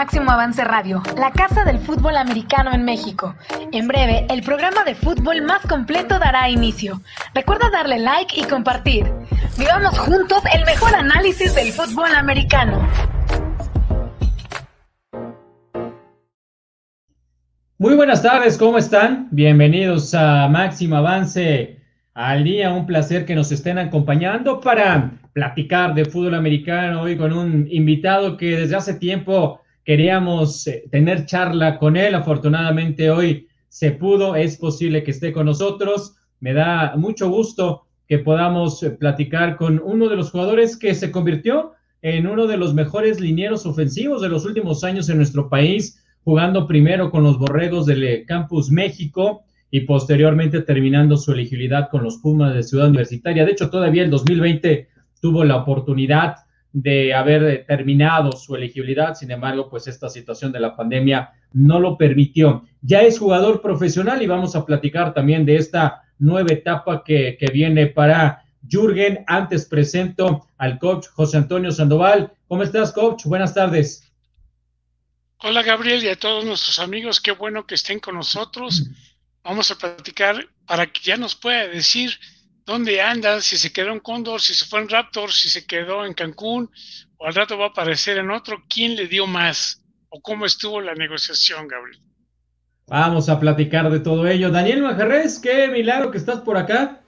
Máximo Avance Radio, la casa del fútbol americano en México. En breve, el programa de fútbol más completo dará inicio. Recuerda darle like y compartir. Vivamos juntos el mejor análisis del fútbol americano. Muy buenas tardes, ¿cómo están? Bienvenidos a Máximo Avance al día. Un placer que nos estén acompañando para platicar de fútbol americano hoy con un invitado que desde hace tiempo queríamos eh, tener charla con él. Afortunadamente hoy se pudo, es posible que esté con nosotros. Me da mucho gusto que podamos eh, platicar con uno de los jugadores que se convirtió en uno de los mejores linieros ofensivos de los últimos años en nuestro país, jugando primero con los Borregos del eh, Campus México y posteriormente terminando su elegibilidad con los Pumas de Ciudad Universitaria. De hecho, todavía el 2020 tuvo la oportunidad de haber terminado su elegibilidad, sin embargo, pues esta situación de la pandemia no lo permitió. Ya es jugador profesional y vamos a platicar también de esta nueva etapa que, viene para Jürgen. Antes presento al coach José Antonio Sandoval. ¿Cómo estás, coach? Buenas tardes. Hola, Gabriel, y a todos nuestros amigos. Qué bueno que estén con nosotros. Vamos a platicar para que ya nos pueda decir dónde anda, si se quedó en Cóndor, si se fue en Raptor, si se quedó en Cancún, o al rato va a aparecer en otro, quién le dio más, o cómo estuvo la negociación, Gabriel. Vamos a platicar de todo ello. Daniel Majarres, qué milagro que estás por acá.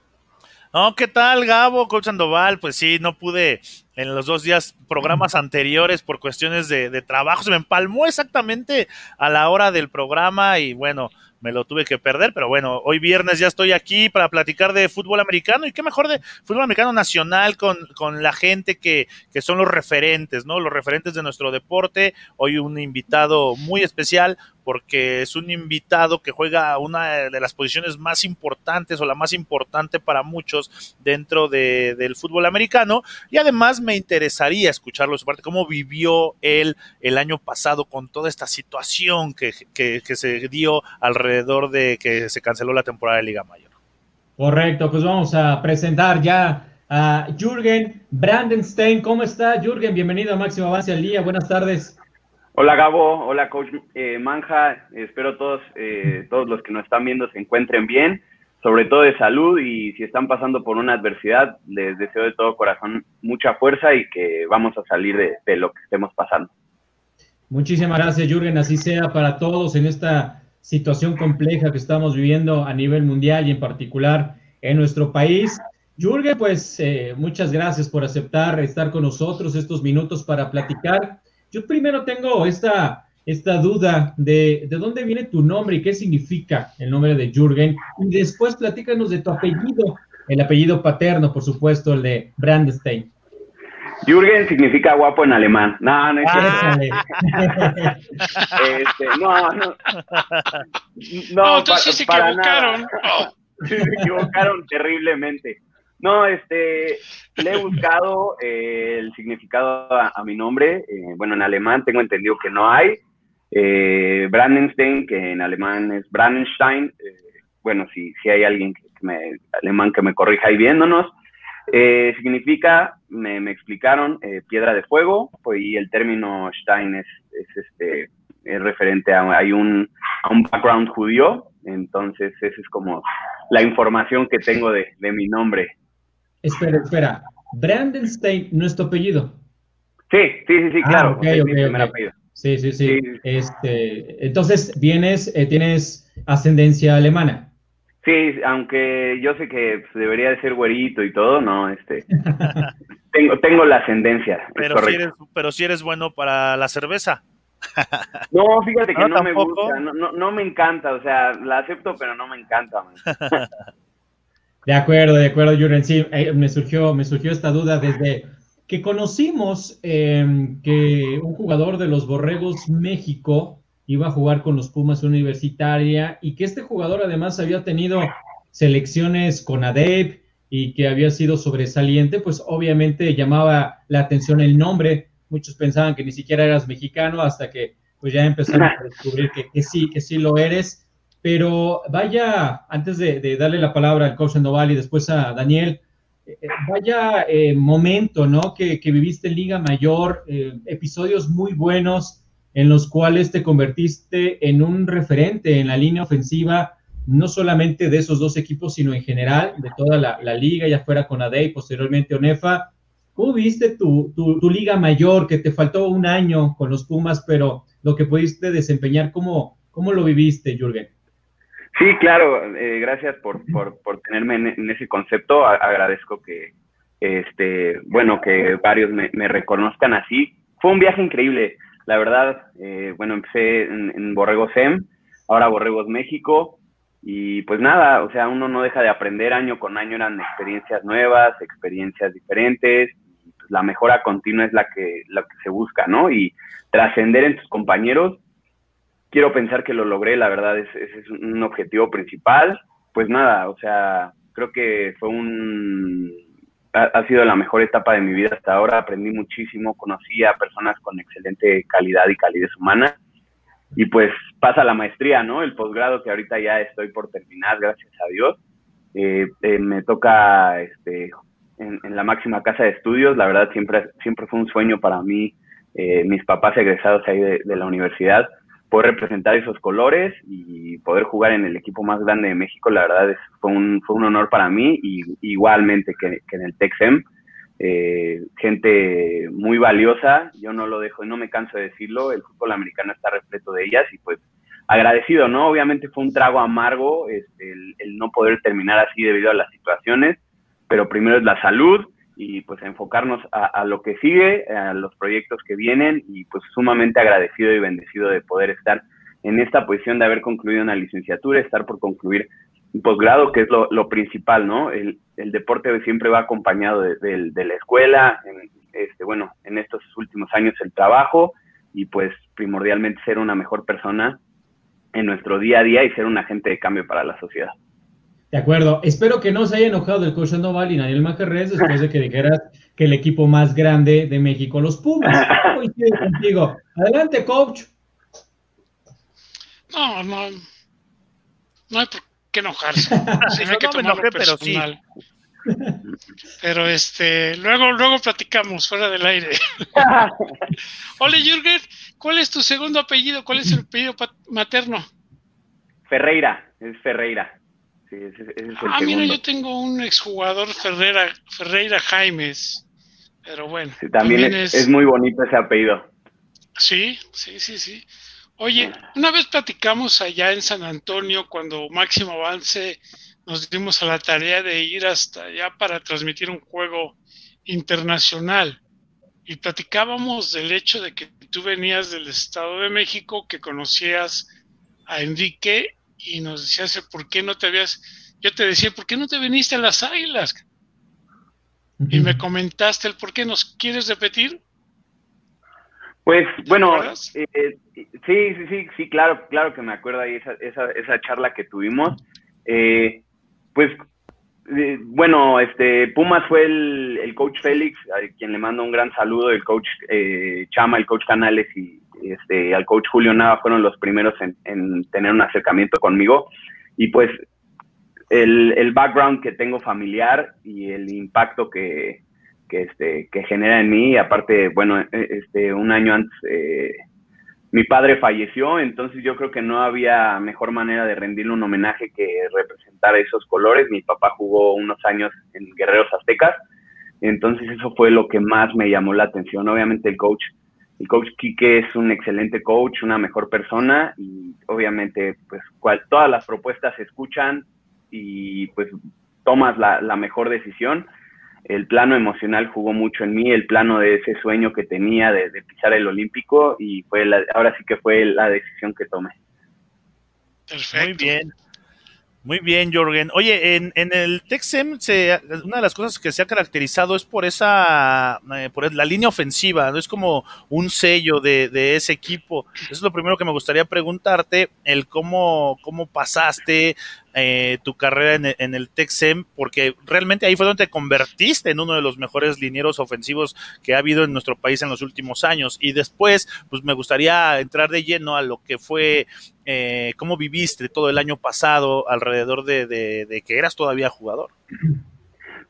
No, ¿qué tal, Gabo, Coach Sandoval? Pues sí, no pude en los dos días programas anteriores por cuestiones de, de trabajo. Se me empalmó exactamente a la hora del programa y bueno, me lo tuve que perder, pero bueno, hoy viernes ya estoy aquí para platicar de fútbol americano y qué mejor de fútbol americano nacional con, con la gente que, que son los referentes, ¿no? Los referentes de nuestro deporte. Hoy un invitado muy especial, porque es un invitado que juega una de las posiciones más importantes o la más importante para muchos dentro de, del fútbol americano. Y además me interesaría escucharlo su parte, cómo vivió él el año pasado con toda esta situación que, que, que se dio alrededor de que se canceló la temporada de Liga Mayor. Correcto, pues vamos a presentar ya a Jürgen Brandenstein. ¿Cómo está, Jürgen? Bienvenido a Máximo Avance al Día. Buenas tardes. Hola Gabo, hola Coach eh, Manja, espero todos, eh, todos los que nos están viendo se encuentren bien, sobre todo de salud y si están pasando por una adversidad, les deseo de todo corazón mucha fuerza y que vamos a salir de, lo que estemos pasando. Muchísimas gracias Jürgen, así sea para todos en esta situación compleja que estamos viviendo a nivel mundial y en particular en nuestro país. Jürgen, pues eh, muchas gracias por aceptar estar con nosotros estos minutos para platicar yo primero tengo esta, esta duda de, de dónde viene tu nombre y qué significa el nombre de Jürgen. Y después platícanos de tu apellido, el apellido paterno, por supuesto, el de Brandstein. Jürgen significa guapo en alemán. No, no es ah. este, no, no. No, entonces se equivocaron. se equivocaron terriblemente. No, este, le he buscado eh, el significado a, mi nombre. Eh, bueno, en alemán tengo entendido que no hay. Eh, Brandenstein, que en alemán es Brandenstein. Eh, bueno, si, si hay alguien que, me, alemán que me corrija ahí viéndonos. significa, me, me explicaron, piedra de fuego, pues, y el término Stein es, es este, es referente a, hay un, a un background judío, entonces esa es como la información que tengo de, de mi nombre. Espera, espera. Brandenstein, nuestro apellido. Sí, sí, sí, sí, ah, claro. Sí, sí, sí, Este, entonces, vienes, eh, tienes ascendencia alemana. Sí, aunque yo sé que debería de ser güerito y todo, no, este. tengo, tengo la ascendencia. Pero si, eres, pero si eres bueno para la cerveza. No, fíjate que no, me gusta, no, no, no, me encanta, o sea, la acepto, pero no me encanta. De acuerdo, de acuerdo, Jürgen. Sí, eh, me surgió, me surgió esta duda desde que conocimos em, que un jugador de los Borregos México iba a jugar con los Pumas Universitaria y que este jugador además había tenido selecciones con ADEP y que había sido sobresaliente, pues obviamente llamaba la atención el nombre. Muchos pensaban que ni siquiera eras mexicano hasta que pues ya empezaron a descubrir que sí, que sí lo eres. Pero vaya, antes de, darle la palabra al coach Sandoval y después a Daniel, eh, eh, vaya eh, momento, ¿no? Que, viviste en Liga Mayor, episodios muy buenos. en los cuales te convertiste en un referente en la línea ofensiva, no solamente de esos dos equipos, sino en general, de toda la, liga, ya fuera con ADE y posteriormente ONEFA. ¿Cómo viste tu, tu, liga mayor, que te faltó un año con los Pumas, pero lo que pudiste desempeñar, ¿cómo, cómo lo viviste, Jürgen? Sí, claro, eh, gracias por, por, por tenerme en, ese concepto. agradezco que, este, bueno, que varios me, reconozcan así. Fue un viaje increíble, la verdad. Eh, bueno, empecé en, en Borregos SEM, ahora Borregos México. Y pues nada, o sea, uno no deja de aprender año con año, eran experiencias nuevas, experiencias diferentes. Pues, la mejora continua es la que, la que se busca, ¿no? Y trascender en tus compañeros quiero pensar que lo logré, la verdad, es un objetivo principal. Pues nada, o sea, creo que fue un... Ha, sido la mejor etapa de mi vida hasta ahora, aprendí muchísimo, conocí a personas con excelente calidad y calidez humana. Y pues pasa la maestría, ¿no? El posgrado que ahorita ya estoy por terminar, gracias a Dios. Eh, eh, me toca este, en, la máxima casa de estudios, la verdad siempre, siempre fue un sueño para mí, eh, mis papás egresados ahí de la universidad, poder representar esos colores y poder jugar en el equipo más grande de México, la verdad es, fue, un, fue un honor para mí, y igualmente que, en el Texem. Eh, gente muy valiosa, yo no lo dejo y no me canso de decirlo, el fútbol americano está repleto de ellas y pues agradecido, ¿no? Obviamente fue un trago amargo este, el, no poder terminar así debido a las situaciones, pero primero es la salud y pues enfocarnos a, lo que sigue, a los proyectos que vienen y pues sumamente agradecido y bendecido de poder estar en esta posición de haber concluido una licenciatura, estar por concluir un posgrado, que es lo, principal, ¿no? El, deporte siempre va acompañado de, la escuela, en, este, bueno, en estos últimos años el trabajo y pues primordialmente ser una mejor persona en nuestro día a día y ser un agente de cambio para la sociedad. De acuerdo. Espero que no se haya enojado del coach Sandoval y Daniel Macarrés después de que dijeras que el equipo más grande de México, los Pumas. contigo. Adelante, coach. No, no. No hay por qué enojarse. Sí, hay que no pero sí. Pero este, luego, luego platicamos fuera del aire. Ole, Jürgen, ¿cuál es tu segundo apellido? ¿Cuál es el apellido materno? Ferreira, es Ferreira ah, mira, yo tengo un exjugador Ferreira, Ferreira Jaimes, pero bueno. también, es, muy bonito ese apellido. Sí, sí, sí, sí. Oye, una vez platicamos allá en San Antonio cuando Máximo Avance nos dimos a la tarea de ir hasta allá para transmitir un juego internacional y platicábamos del hecho de que tú venías del Estado de México, que conocías a Enrique y nos decías, ¿por qué no te habías, yo te decía, ¿por qué no te viniste a las águilas? Y me comentaste el por qué, ¿nos quieres repetir? Pues bueno, eh, sí, sí, sí, sí, claro, claro que me acuerdo ahí esa, esa, esa charla que tuvimos. Eh, pues bueno, este Pumas fue el, el, coach Félix, a quien le mando un gran saludo, el coach Chama, el coach Canales y este, al coach Julio Nava fueron los primeros en, tener un acercamiento conmigo. Y pues el, background que tengo familiar y el impacto que, este, que genera en mí, aparte, bueno, e, este, un año antes eh, mi padre falleció, entonces yo creo que no había mejor manera de rendirle un homenaje que representar esos colores. Mi papá jugó unos años en Guerreros Aztecas, entonces eso fue lo que más me llamó la atención. Obviamente el coach el coach Quique es un excelente coach, una mejor persona y obviamente pues todas las propuestas se escuchan y pues tomas la, mejor decisión. El plano emocional jugó mucho en mí, el plano de ese sueño que tenía de, pisar el olímpico y fue ahora sí que fue la decisión que tomé. Perfecto. Muy bien. Muy bien, Jorgen. Oye, en, en el Texem, se, una de las cosas que se ha caracterizado es por esa, eh, por la línea ofensiva, ¿no? Es como un sello de, de, ese equipo. Eso es lo primero que me gustaría preguntarte, el cómo, cómo pasaste eh, tu carrera en, en, el Texem, porque realmente ahí fue donde te convertiste en uno de los mejores linieros ofensivos que ha habido en nuestro país en los últimos años. Y después, pues me gustaría entrar de lleno a lo que fue, eh, cómo viviste todo el año pasado alrededor de, de, que eras todavía jugador.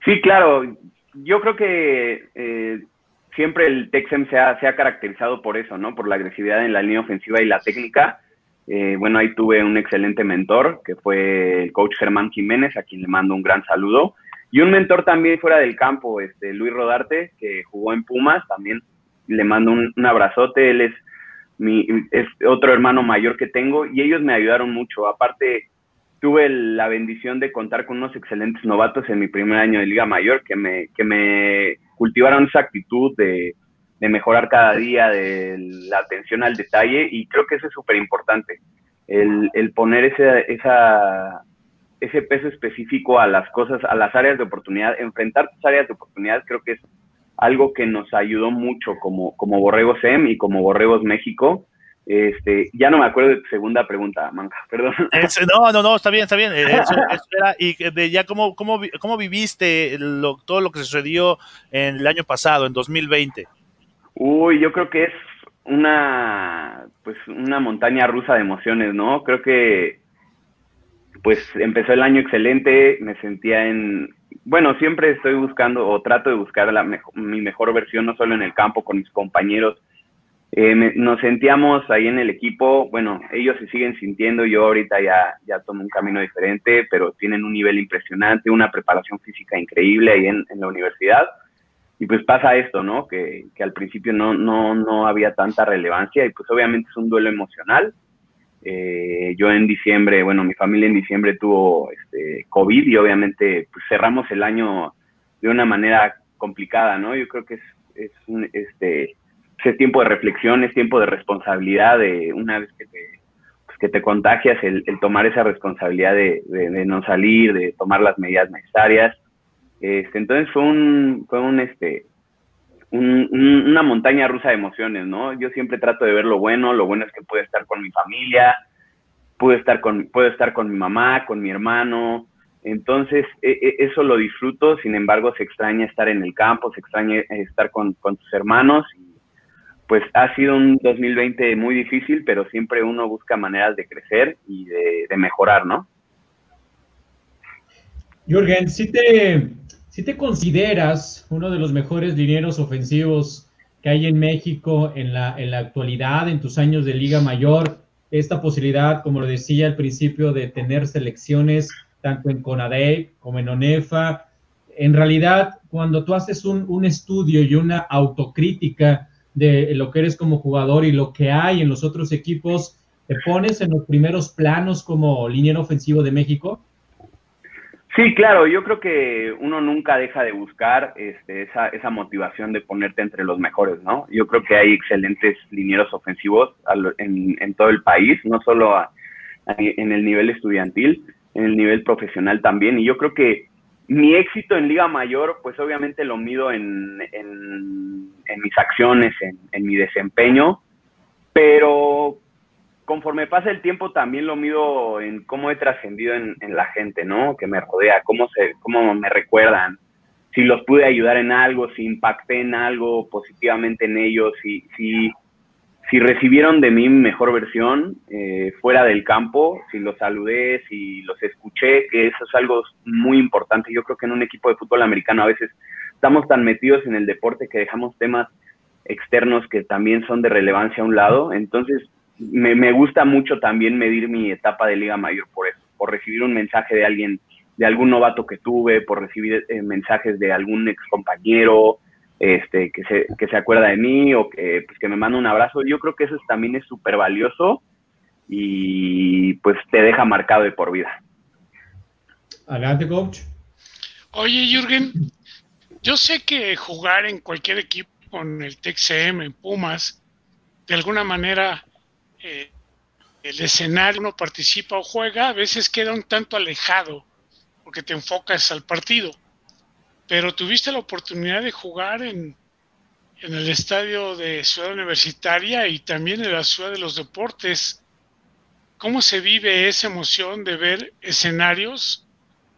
Sí, claro. Yo creo que eh, siempre el Texem se ha, se ha caracterizado por eso, ¿no? Por la agresividad en la línea ofensiva y la técnica. Eh, bueno, ahí tuve un excelente mentor, que fue el coach Germán Jiménez, a quien le mando un gran saludo. Y un mentor también fuera del campo, este, Luis Rodarte, que jugó en Pumas, también le mando un, abrazote. Él es, mi, es otro hermano mayor que tengo y ellos me ayudaron mucho. Aparte, tuve la bendición de contar con unos excelentes novatos en mi primer año de Liga Mayor que me, que me cultivaron esa actitud de, mejorar cada día, de la atención al detalle y creo que eso es súper importante, el, poner ese, esa, ese peso específico a las cosas, a las áreas de oportunidad, enfrentar tus áreas de oportunidad creo que es algo que nos ayudó mucho como, como Borregos M y como Borregos México este, ya no me acuerdo de tu segunda pregunta, Manca, perdón. no, no, no, está bien, está bien. Eh, y de ya cómo, cómo, cómo viviste todo lo que sucedió en el año pasado, en 2020. Uy, yo creo que es una, pues, una montaña rusa de emociones, ¿no? Creo que, pues, empezó el año excelente, me sentía en, bueno, siempre estoy buscando o trato de buscar la mi mejor versión, no solo en el campo, con mis compañeros, eh, nos sentíamos ahí en el equipo, bueno, ellos se siguen sintiendo, yo ahorita ya, ya tomo un camino diferente, pero tienen un nivel impresionante, una preparación física increíble ahí en, la universidad. Y pues pasa esto, ¿no? Que, que, al principio no, no, no había tanta relevancia y pues obviamente es un duelo emocional. Eh, yo en diciembre, bueno, mi familia en diciembre tuvo este, COVID y obviamente pues cerramos el año de una manera complicada, ¿no? Yo creo que es, es un, este, es tiempo de reflexión, es tiempo de responsabilidad, de una vez que te, pues, que te contagias, el, tomar esa responsabilidad de, no salir, de tomar las medidas necesarias. Este, entonces fue un, fue un, este, una montaña rusa de emociones, ¿no? Yo siempre trato de ver lo bueno, lo bueno es que pude estar con mi familia, pude estar con, puedo estar con mi mamá, con mi hermano, entonces, e, e, eso lo disfruto, sin embargo, se extraña estar en el campo, se extraña estar con, con tus hermanos pues ha sido un 2020 muy difícil, pero siempre uno busca maneras de crecer y de, mejorar, ¿no? Jürgen, si te, si te consideras uno de los mejores dineros ofensivos que hay en México en la, actualidad, en tus años de Liga Mayor, esta posibilidad, como lo decía al principio, de tener selecciones tanto en CONADE como en ONEFA, en realidad, cuando tú haces un, un estudio y una autocrítica de lo que eres como jugador y lo que hay en los otros equipos, ¿te pones en los primeros planos como liniero ofensivo de México? Sí, claro, yo creo que uno nunca deja de buscar este, esa, esa motivación de ponerte entre los mejores, ¿no? Yo creo que hay excelentes linieros ofensivos en, en todo el país, no solo en el nivel estudiantil, en el nivel profesional también, y yo creo que mi éxito en Liga Mayor, pues obviamente lo mido en, en, mis acciones, en, mi desempeño, pero conforme pasa el tiempo también lo mido en cómo he trascendido en, la gente, ¿no? Que me rodea, cómo, se, cómo me recuerdan, si los pude ayudar en algo, si impacté en algo positivamente en ellos, si, si si recibieron de mí mejor versión eh, fuera del campo, si los saludé, si los escuché, que eso es algo muy importante. Yo creo que en un equipo de fútbol americano a veces estamos tan metidos en el deporte que dejamos temas externos que también son de relevancia a un lado. Entonces, me, me gusta mucho también medir mi etapa de Liga Mayor por eso, por recibir un mensaje de alguien, de algún novato que tuve, por recibir eh, mensajes de algún ex compañero, este, que, se, que se acuerda de mí o que, pues, que me manda un abrazo. Yo creo que eso también es súper valioso y pues te deja marcado de por vida. Adelante, coach. Oye, Jürgen, yo sé que jugar en cualquier equipo con el TXM, en Pumas, de alguna manera el escenario uno participa o juega, a veces queda un tanto alejado porque te enfocas al partido pero tuviste la oportunidad de jugar en, en el estadio de Ciudad Universitaria y también en la Ciudad de los Deportes. ¿Cómo se vive esa emoción de ver escenarios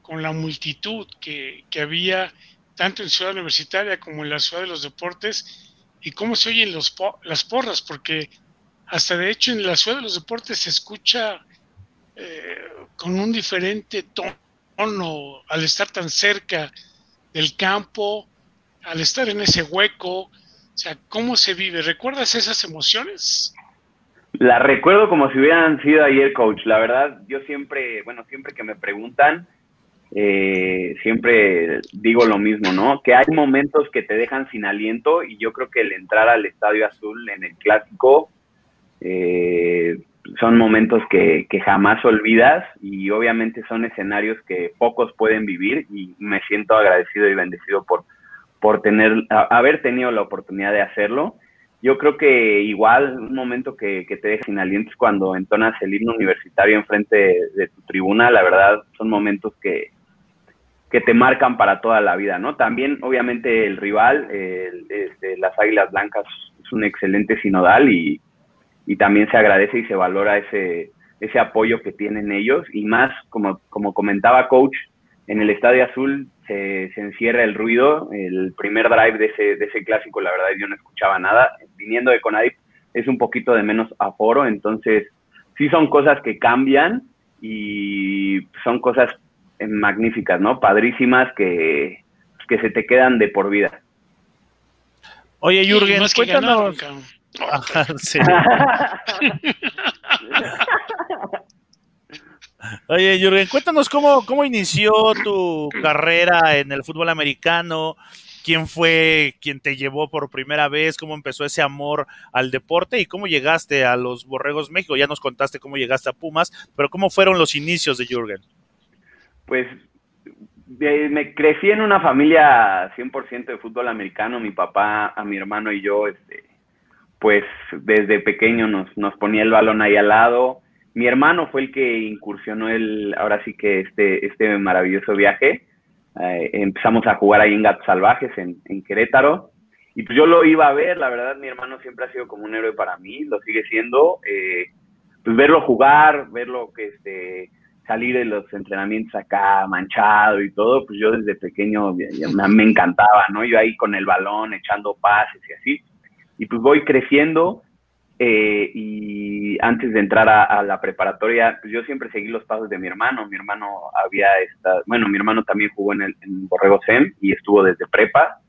con la multitud que, que había tanto en Ciudad Universitaria como en la Ciudad de los Deportes? ¿Y cómo se oyen los, las porras? Porque hasta de hecho en la Ciudad de los Deportes se escucha eh, con un diferente tono al estar tan cerca del campo, al estar en ese hueco, O sea, ¿cómo se vive? ¿Recuerdas esas emociones? La recuerdo como si hubieran sido ayer, coach. La verdad, yo siempre, bueno, siempre que me preguntan, eh, siempre digo lo mismo, ¿no? Que hay momentos que te dejan sin aliento y yo creo que el entrar al Estadio Azul en el clásico eh, son momentos que, que, jamás olvidas y obviamente son escenarios que pocos pueden vivir y me siento agradecido y bendecido por, por tener, haber tenido la oportunidad de hacerlo. Yo creo que igual un momento que, que te deja sin aliento es cuando entonas el himno universitario enfrente de, de tu tribuna. La verdad, son momentos que, que te marcan para toda la vida, ¿no? También, obviamente, el rival, el, las Águilas Blancas, es un excelente sinodal y, y también se agradece y se valora ese, ese apoyo que tienen ellos y más, como, como comentaba coach, en el Estadio Azul se, se, encierra el ruido, el primer drive de ese, de ese clásico, la verdad yo no escuchaba nada, viniendo de Conadip es un poquito de menos aforo, entonces sí son cosas que cambian y son cosas magníficas, ¿no? Padrísimas que, que se te quedan de por vida. Oye, Jürgen, cuéntanos. sí. Oye, Jürgen, cuéntanos cómo, cómo inició tu carrera en el fútbol americano, quién fue quien te llevó por primera vez, cómo empezó ese amor al deporte y cómo llegaste a los Borregos México. Ya nos contaste cómo llegaste a Pumas, pero cómo fueron los inicios de Jürgen pues me crecí en una familia 100% de fútbol americano. Mi papá, a mi hermano y yo, este, pues desde pequeño nos, nos ponía el balón ahí al lado. Mi hermano fue el que incursionó el, ahora sí que este, este maravilloso viaje. Eh, empezamos a jugar ahí en Gatos Salvajes, en, en Querétaro. Y pues yo lo iba a ver, la verdad mi hermano siempre ha sido como un héroe para mí, lo sigue siendo. Eh, pues verlo jugar, verlo que este, salir de los entrenamientos acá manchado y todo, pues yo desde pequeño me, encantaba, ¿no? Yo ahí con el balón echando pases y así. Y pues voy creciendo eh, y antes de entrar a, la preparatoria, pues yo siempre seguí los pasos de mi hermano. Mi hermano había estado, bueno, mi hermano también jugó en, el, Borrego SEM y estuvo desde prepa.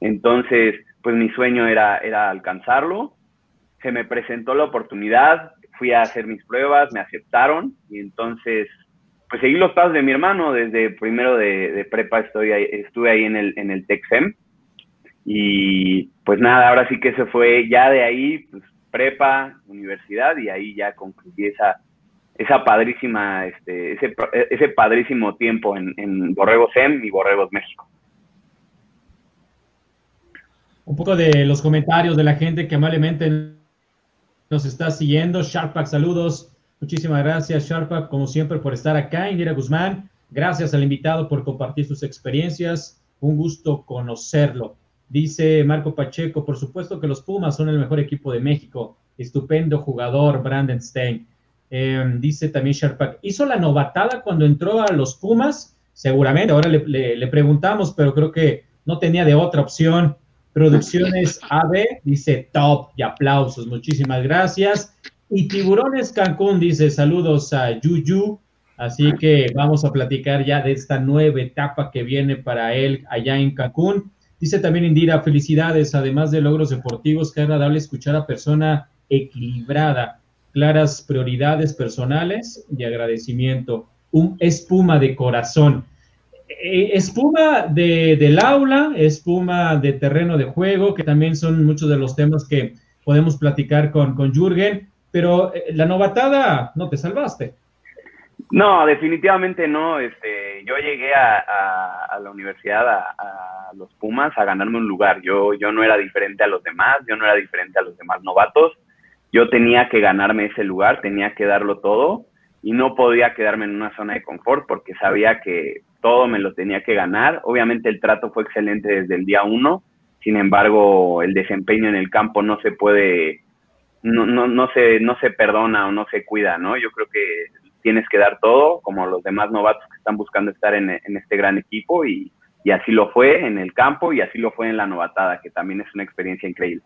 Entonces, pues mi sueño era, era alcanzarlo. Se me presentó la oportunidad, fui a hacer mis pruebas, me aceptaron y entonces pues seguí los pasos de mi hermano desde primero de, prepa estoy estuve ahí en el, en el y pues nada, ahora sí que se fue ya de ahí, pues prepa, universidad y ahí ya concluí esa, esa padrísima, este, ese, ese padrísimo tiempo en, en Borregos SEM y Borregos México. Un poco de los comentarios de la gente que amablemente nos está siguiendo. Sharpak, saludos. Muchísimas gracias, Sharpak, como siempre, por estar acá. Indira Guzmán, gracias al invitado por compartir sus experiencias. Un gusto conocerlo. Dice Marco Pacheco, por supuesto que los Pumas son el mejor equipo de México. Estupendo jugador, Brandon Stein. Em, dice también Sharpak, ¿hizo la novatada cuando entró a los Pumas? Seguramente, ahora le, le preguntamos, pero creo que no tenía de otra opción. Producciones AB dice top y aplausos, muchísimas gracias. Y Tiburones Cancún dice saludos a Yuyu. Así que vamos a platicar ya de esta nueva etapa que viene para él allá en Cancún. Dice también Indira, felicidades, además de logros deportivos, qué agradable escuchar a persona equilibrada, claras prioridades personales y agradecimiento. Un espuma de corazón. Eh, espuma de, del aula, espuma de terreno de juego, que también son muchos de los temas que podemos platicar con, con Jürgen, pero eh, la novatada no te salvaste. No, definitivamente no. Este, yo llegué a, la universidad, a, a, los Pumas, a ganarme un lugar. Yo, yo no era diferente a los demás, yo no era diferente a los demás novatos. Yo tenía que ganarme ese lugar, tenía que darlo todo y no podía quedarme en una zona de confort porque sabía que todo me lo tenía que ganar. Obviamente el trato fue excelente desde el día uno, sin embargo el desempeño en el campo no se puede, no, no, no, se, no se perdona o no se cuida, ¿no? Yo creo que tienes que dar todo, como los demás novatos que están buscando estar en, este gran equipo y, así lo fue en el campo y así lo fue en la novatada, que también es una experiencia increíble.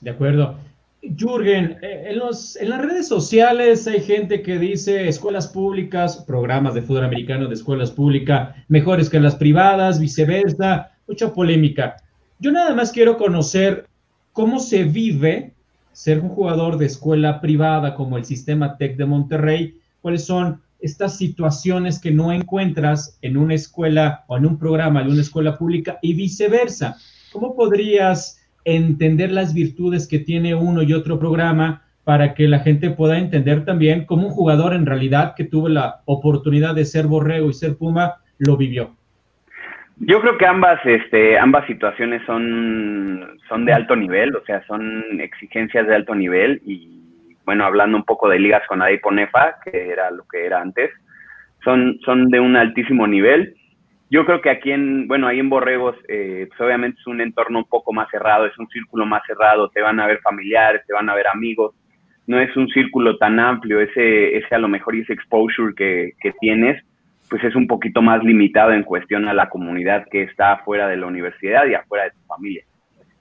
De acuerdo. Jürgen, eh, en, las redes sociales hay gente que dice escuelas públicas, programas de fútbol americano de escuelas públicas mejores que las privadas, viceversa, mucha polémica. Yo nada más quiero conocer ¿cómo se vive ser un jugador de escuela privada como el Sistema Tech de Monterrey? ¿Cuáles son estas situaciones que no encuentras en una escuela o en un programa de una escuela pública y viceversa? ¿Cómo podrías entender las virtudes que tiene uno y otro programa para que la gente pueda entender también cómo un jugador en realidad que tuvo la oportunidad de ser borrego y ser puma lo vivió? Yo creo que ambas, este, ambas situaciones son, son de alto nivel, o sea, son exigencias de alto nivel y bueno, hablando un poco de ligas con Adipo Nefa, que era lo que era antes, son, son de un altísimo nivel. Yo creo que aquí en, bueno, ahí en Borregos, eh, pues obviamente es un entorno un poco más cerrado, es un círculo más cerrado, te van a ver familiares, te van a ver amigos, no es un círculo tan amplio, ese, ese a lo mejor ese exposure que, que tienes, pues es un poquito más limitado en cuestión a la comunidad que está afuera de la universidad y afuera de tu familia.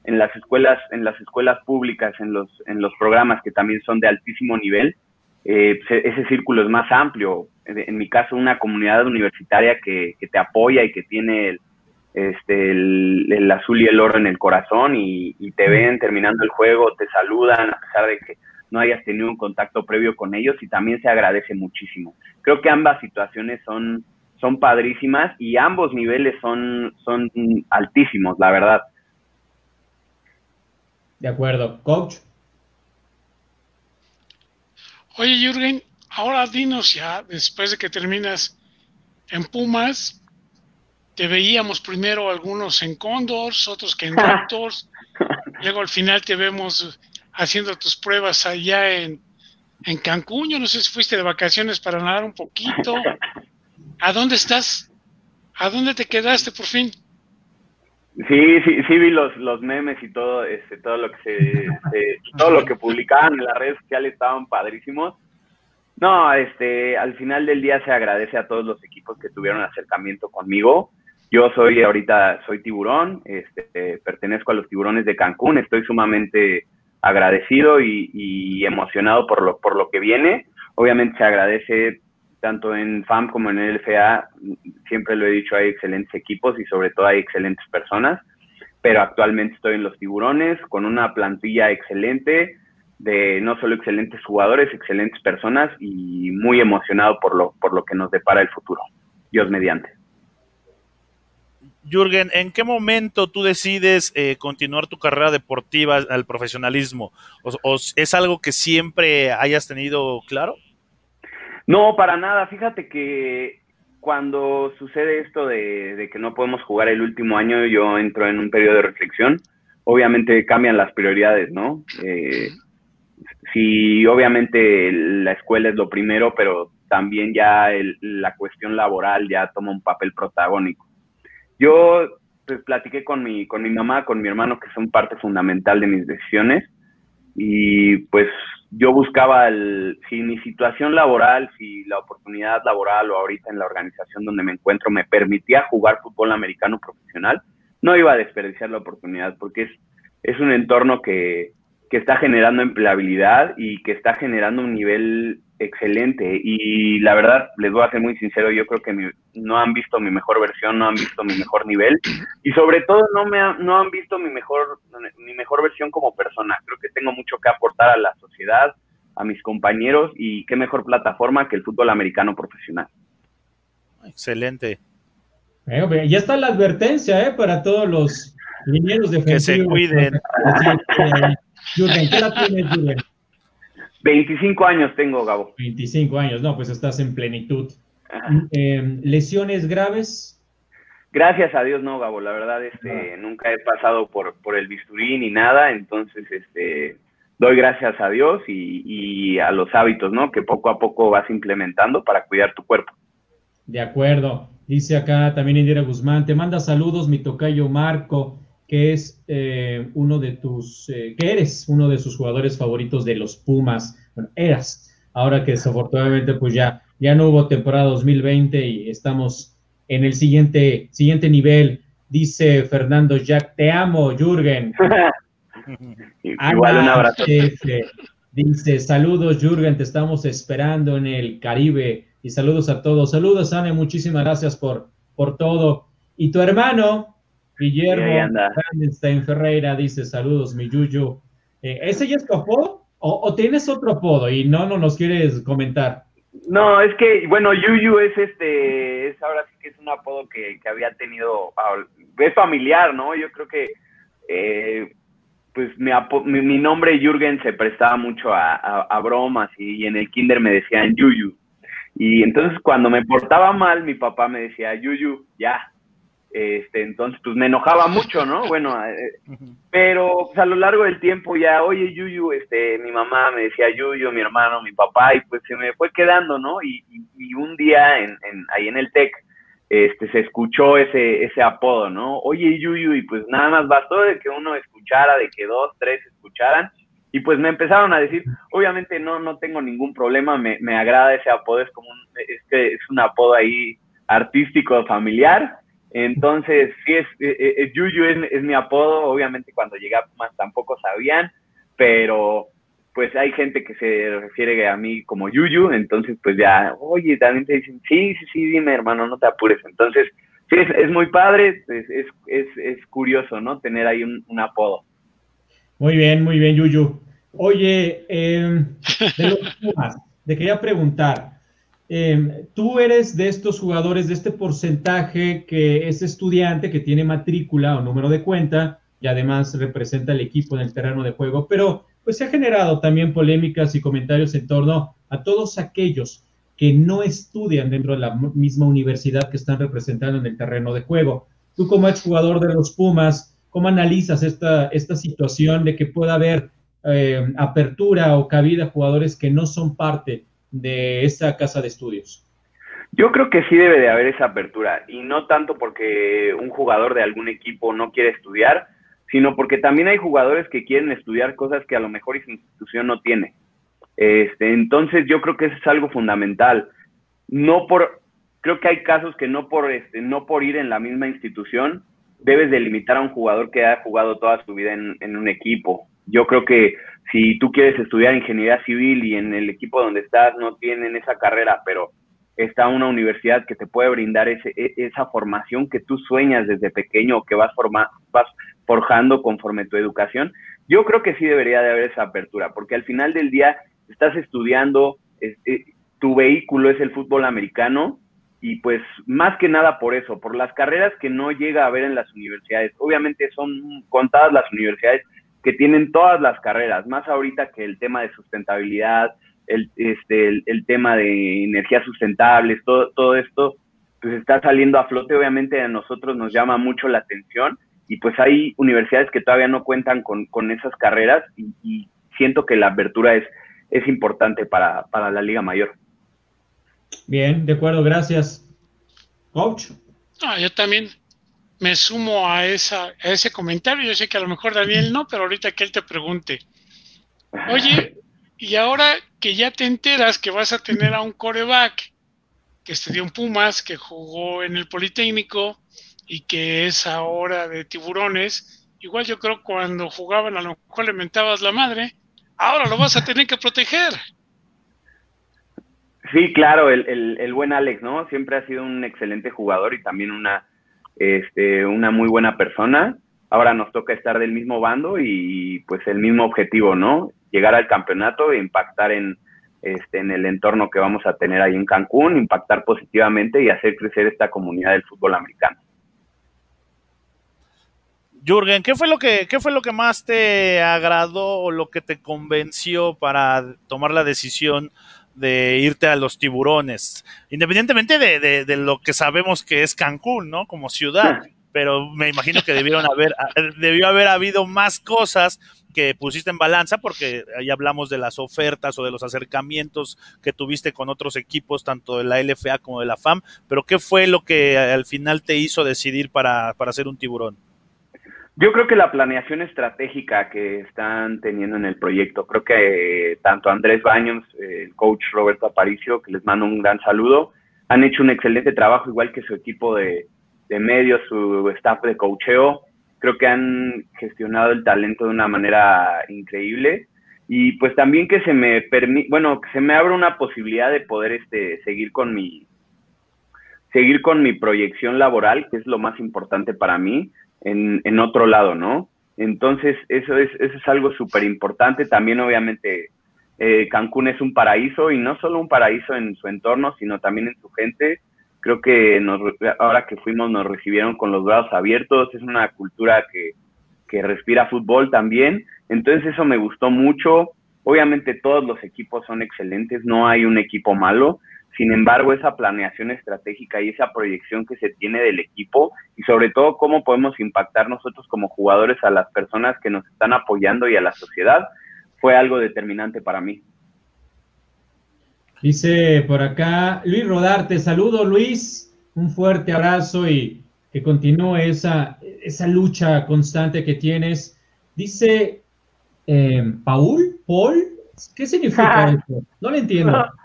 En las escuelas, en las escuelas públicas, en los, en los programas que también son de altísimo nivel, eh, pues, ese círculo es más amplio. En, mi caso, una comunidad universitaria que, que te apoya y que tiene el, este, el, azul y el oro en el corazón y, y, te ven terminando el juego, te saludan a pesar de que no hayas tenido un contacto previo con ellos y también se agradece muchísimo creo que ambas situaciones son, son padrísimas y ambos niveles son, son altísimos, la verdad. De acuerdo. Coach. Oye, Jürgen, ahora dinos ya, después de que terminas en Pumas, te veíamos primero algunos en Condors, otros que en Raptors, luego al final te vemos haciendo tus pruebas allá en, en Cancún, yo no sé si fuiste de vacaciones para nadar un poquito. ¿A dónde estás? ¿A dónde te quedaste por fin? Sí, sí, sí vi los, los memes y todo, este, todo lo que se, todo lo que publicaban en las redes sociales estaban padrísimos. No, este, al final del día se agradece a todos los equipos que tuvieron acercamiento conmigo. Yo soy ahorita, soy tiburón, este, pertenezco a los tiburones de Cancún, estoy sumamente agradecido y, emocionado por lo, por lo que viene. Obviamente se agradece tanto en FAM como en el LFA, siempre lo he dicho, hay excelentes equipos y sobre todo hay excelentes personas, pero actualmente estoy en los tiburones con una plantilla excelente de no solo excelentes jugadores, excelentes personas y muy emocionado por lo, por lo que nos depara el futuro. Dios mediante. Jürgen, ¿en qué momento tú decides eh, continuar tu carrera deportiva al profesionalismo? ¿O, es algo que siempre hayas tenido claro? No, para nada. Fíjate que cuando sucede esto de, que no podemos jugar el último año, yo entro en un periodo de reflexión. Obviamente cambian las prioridades, ¿no? Eh, sí, obviamente la escuela es lo primero, pero también ya la cuestión laboral ya toma un papel protagónico. Yo pues, platiqué con mi, con mi mamá, con mi hermano, que son parte fundamental de mis decisiones. Y pues yo buscaba el, si mi situación laboral, si la oportunidad laboral o ahorita en la organización donde me encuentro me permitía jugar fútbol americano profesional, no iba a desperdiciar la oportunidad porque es, es un entorno que, que está generando empleabilidad y que está generando un nivel excelente y la verdad, les voy a ser muy sincero, yo creo que no han visto mi mejor versión, no han visto mi mejor nivel y sobre todo no me no han visto mi mejor mi mejor versión como persona. Creo que tengo mucho que aportar a la sociedad, a mis compañeros y qué mejor plataforma que el fútbol americano profesional. Excelente. ya está la advertencia ¿eh? para todos los niños defensivos. Que se cuiden. Jürgen, ¿qué la tienes, Jürgen? 25 años tengo, Gabo. 25 años, no, pues estás en plenitud. Eh, ¿Lesiones graves? Gracias a Dios no, Gabo. La verdad, este, nunca he pasado por, por el bisturí ni nada, entonces, este, doy gracias a Dios y, y, a los hábitos, ¿no? Que poco a poco vas implementando para cuidar tu cuerpo. De acuerdo. Dice acá también Indira Guzmán, te manda saludos mi tocayo Marco que es eh, uno de tus, eh, que eres uno de sus jugadores favoritos de los Pumas. Bueno, eras. Ahora que desafortunadamente pues ya, ya no hubo temporada 2020 y estamos en el siguiente, siguiente nivel. Dice Fernando Jack, te amo, Jürgen. Igual un abrazo. dice, saludos, Jürgen, te estamos esperando en el Caribe. Y saludos a todos. Saludos, Anne, muchísimas gracias por, por todo. Y tu hermano, Guillermo en Ferreira dice: Saludos, mi Yuyu. Eh, ¿Ese ya es tu apodo? O, tienes otro apodo y no, no nos quieres comentar? No, es que, bueno, Yuyu es este, es ahora sí que es un apodo que, había tenido, es familiar, ¿no? Yo creo que, eh, pues mi, mi, nombre Jürgen se prestaba mucho a, bromas y, en el kinder me decían Yuyu. Y entonces cuando me portaba mal, mi papá me decía, Yuyu, ya, este, entonces, pues me enojaba mucho, ¿no? Bueno, eh, pero pues, a lo largo del tiempo ya, oye, Yuyu, este, mi mamá me decía Yuyu, mi hermano, mi papá, y pues se me fue quedando, ¿no? Y, un día en, ahí en el TEC, este, se escuchó ese, ese apodo, ¿no? Oye, Yuyu, y pues nada más bastó de que uno escuchara, de que dos, tres escucharan, y pues me empezaron a decir, obviamente no, no tengo ningún problema, me, me agrada ese apodo, es como un, es que es un apodo ahí artístico, familiar, entonces, sí, es, eh, eh, eh, Yuyu es, mi apodo. Obviamente, cuando llegué a Pumas tampoco sabían, pero pues hay gente que se refiere a mí como Yuyu. Entonces, pues ya, oye, también te dicen, sí, sí, sí, dime, hermano, no te apures. Entonces, sí, es, muy padre, es, es, curioso, ¿no? Tener ahí un, apodo. Muy bien, muy bien, Yuyu. Oye, de los Pumas, te quería preguntar. Em, tú eres de estos jugadores, de este porcentaje que es estudiante, que tiene matrícula o número de cuenta y además representa el equipo en el terreno de juego, pero pues se ha generado también polémicas y comentarios en torno a todos aquellos que no estudian dentro de la misma universidad que están representando en el terreno de juego. Tú como exjugador de los Pumas, ¿cómo analizas esta, esta situación de que pueda haber eh, apertura o cabida a jugadores que no son parte de esa casa de estudios? Yo creo que sí debe de haber esa apertura y no tanto porque un jugador de algún equipo no quiere estudiar, sino porque también hay jugadores que quieren estudiar cosas que a lo mejor esa institución no tiene. Este, entonces yo creo que eso es algo fundamental. No por, creo que hay casos que no por, este, no por ir en la misma institución debes delimitar a un jugador que ha jugado toda su vida en, en un equipo. Yo creo que si tú quieres estudiar ingeniería civil y en el equipo donde estás no tienen esa carrera, pero está una universidad que te puede brindar ese, e, esa formación que tú sueñas desde pequeño o que vas, vas forjando conforme tu educación, yo creo que sí debería de haber esa apertura, porque al final del día estás estudiando, eh, tu vehículo es el fútbol americano y pues más que nada por eso, por las carreras que no llega a haber en las universidades. Obviamente son contadas las universidades que tienen todas las carreras, más ahorita que el tema de sustentabilidad, el, este, el, tema de energías sustentables, todo, todo esto, pues está saliendo a flote, obviamente a nosotros nos llama mucho la atención y pues hay universidades que todavía no cuentan con, esas carreras y, siento que la apertura es, es importante para, para la Liga Mayor. Bien, de acuerdo, gracias. Coach. Ah, yo también me sumo a, esa, a ese comentario. Yo sé que a lo mejor Daniel no, pero ahorita que él te pregunte. Oye, y ahora que ya te enteras que vas a tener a un coreback que estudió en Pumas, que jugó en el Politécnico y que es ahora de tiburones, igual yo creo cuando jugaban a lo mejor le mentabas la madre, ahora lo vas a tener que proteger. Sí, claro, el, el, el buen Alex, ¿no? Siempre ha sido un excelente jugador y también una este, una muy buena persona. Ahora nos toca estar del mismo bando y pues el mismo objetivo, ¿no? Llegar al campeonato impactar en, este, en el entorno que vamos a tener ahí en Cancún, impactar positivamente y hacer crecer esta comunidad del fútbol americano. Jürgen, ¿qué fue lo que qué fue lo que más te agradó o lo que te convenció para tomar la decisión de irte a los tiburones, independientemente de, de, lo que sabemos que es Cancún, ¿no? Como ciudad, pero me imagino que debieron haber, debió haber habido más cosas que pusiste en balanza, porque ahí hablamos de las ofertas o de los acercamientos que tuviste con otros equipos, tanto de la LFA como de la FAM, pero ¿qué fue lo que al final te hizo decidir para, para ser un tiburón? Yo creo que la planeación estratégica que están teniendo en el proyecto, creo que eh, tanto Andrés Baños, el coach Roberto Aparicio, que les mando un gran saludo, han hecho un excelente trabajo, igual que su equipo de, medios, su staff de coacheo. Creo que han gestionado el talento de una manera increíble y pues también que se me permite, bueno, que se me abra una posibilidad de poder este seguir con mi seguir con mi proyección laboral, que es lo más importante para mí en, en otro lado, ¿no? Entonces, eso es, eso es algo súper importante. También, obviamente, eh, Cancún es un paraíso y no solo un paraíso en su entorno, sino también en su gente. Creo que nos, ahora que fuimos nos recibieron con los brazos abiertos. Es una cultura que, que respira fútbol también. Entonces, eso me gustó mucho. Obviamente, todos los equipos son excelentes, no hay un equipo malo. Sin embargo, esa planeación estratégica y esa proyección que se tiene del equipo y sobre todo cómo podemos impactar nosotros como jugadores a las personas que nos están apoyando y a la sociedad fue algo determinante para mí. Dice por acá Luis Rodarte, saludo Luis, un fuerte abrazo y que continúe esa, esa lucha constante que tienes. Dice eh, Paul, Paul, ¿qué significa eso? No lo entiendo.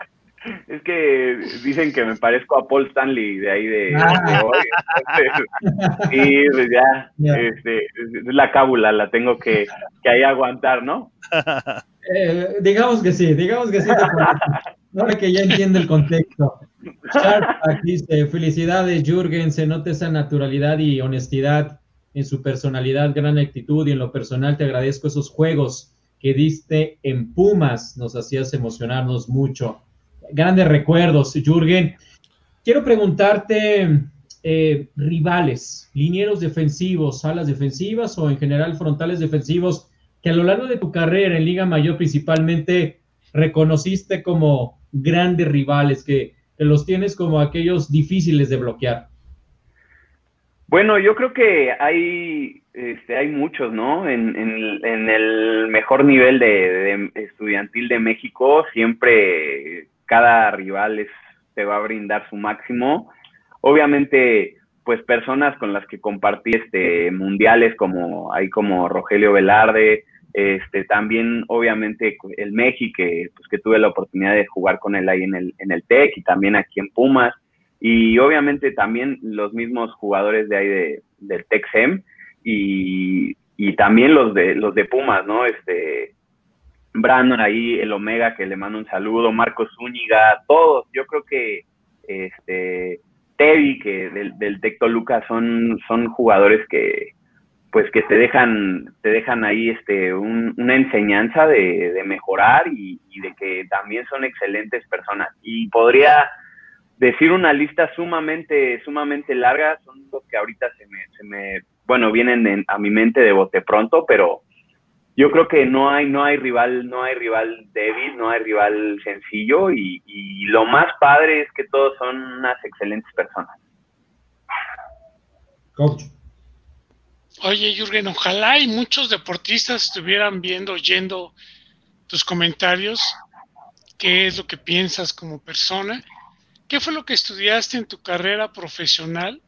Es que dicen que me parezco a Paul Stanley de ahí de, ah. hoy. y pues ya, este, es la cábula, la tengo que, que ahí aguantar, ¿no? Eh, digamos que sí, digamos que sí. Ahora que ya entiende el contexto. aquí dice, felicidades Jürgen, se nota esa naturalidad y honestidad en su personalidad, gran actitud y en lo personal te agradezco esos juegos que diste en Pumas, nos hacías emocionarnos mucho grandes recuerdos, Jürgen. Quiero preguntarte, eh, rivales, linieros defensivos, alas defensivas o en general frontales defensivos, que a lo largo de tu carrera en Liga Mayor principalmente reconociste como grandes rivales, que, los tienes como aquellos difíciles de bloquear. Bueno, yo creo que hay, este, hay muchos, ¿no? En, el mejor nivel de, estudiantil de México siempre cada rival te va a brindar su máximo. Obviamente, pues personas con las que compartí este, mundiales como hay como Rogelio Velarde, este, también obviamente el México, que, pues, que tuve la oportunidad de jugar con él ahí en el, en el TEC y también aquí en Pumas, y obviamente también los mismos jugadores de ahí de, del TEC-SEM y, y, también los de, los de Pumas, ¿no? Este, Brandon ahí, el Omega, que le mando un saludo, Marcos Zúñiga, todos. Yo creo que este Teddy, que del, del Tecto Lucas, son, son jugadores que pues que te dejan, te dejan ahí este una enseñanza de, mejorar y, de que también son excelentes personas. Y podría decir una lista sumamente, sumamente larga, son los que ahorita se me, se me bueno, vienen a mi mente de bote pronto, pero yo creo que no hay, no hay rival, no hay rival débil, no hay rival sencillo y, lo más padre es que todos son unas excelentes personas. Coach. Oye, Jürgen, ojalá y muchos deportistas estuvieran viendo, oyendo tus comentarios, qué es lo que piensas como persona, qué fue lo que estudiaste en tu carrera profesional,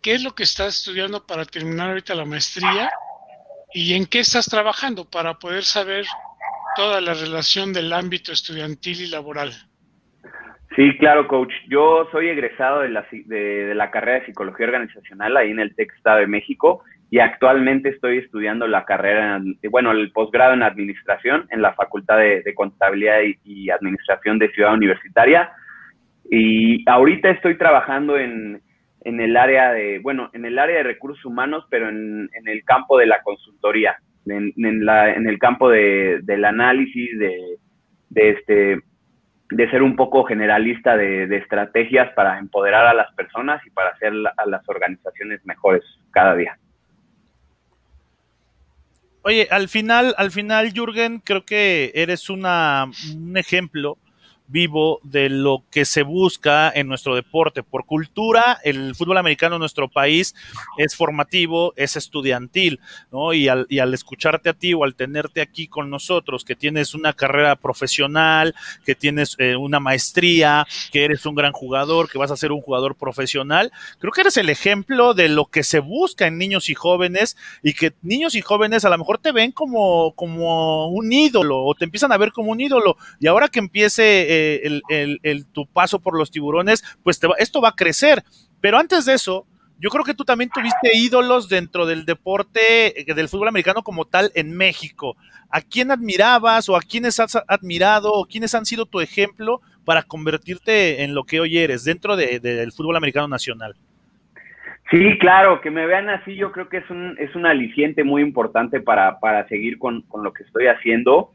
qué es lo que estás estudiando para terminar ahorita la maestría ¿Y en qué estás trabajando para poder saber toda la relación del ámbito estudiantil y laboral? Sí, claro, coach. Yo soy egresado de la, de, la carrera de Psicología Organizacional ahí en el TEC Estado de México y actualmente estoy estudiando la carrera, bueno, el posgrado en Administración en la Facultad de, Contabilidad y Administración de Ciudad Universitaria. Y ahorita estoy trabajando en, en el área de, bueno, en el área de recursos humanos, pero en, el campo de la consultoría, en, la, en el campo de, del análisis, de, de, este, de ser un poco generalista de, de, estrategias para empoderar a las personas y para hacer a las organizaciones mejores cada día. Oye, al final, al final, Jürgen, creo que eres una, un ejemplo vivo de lo que se busca en nuestro deporte. Por cultura, el fútbol americano en nuestro país es formativo, es estudiantil, ¿no? Y al, y al escucharte a ti o al tenerte aquí con nosotros, que tienes una carrera profesional, que tienes eh, una maestría, que eres un gran jugador, que vas a ser un jugador profesional, creo que eres el ejemplo de lo que se busca en niños y jóvenes y que niños y jóvenes a lo mejor te ven como, como un ídolo o te empiezan a ver como un ídolo y ahora que empiece... Eh, el, tu paso por los tiburones, pues esto va a crecer. Pero antes de eso, yo creo que tú también tuviste ídolos dentro del deporte, eh, del fútbol americano como tal en México. ¿A quién admirabas o a quiénes has admirado o quiénes han sido tu ejemplo para convertirte en lo que hoy eres dentro del fútbol americano nacional? Sí, claro, que me vean así yo creo que es un, es un aliciente muy importante para, para seguir con, con lo que estoy haciendo.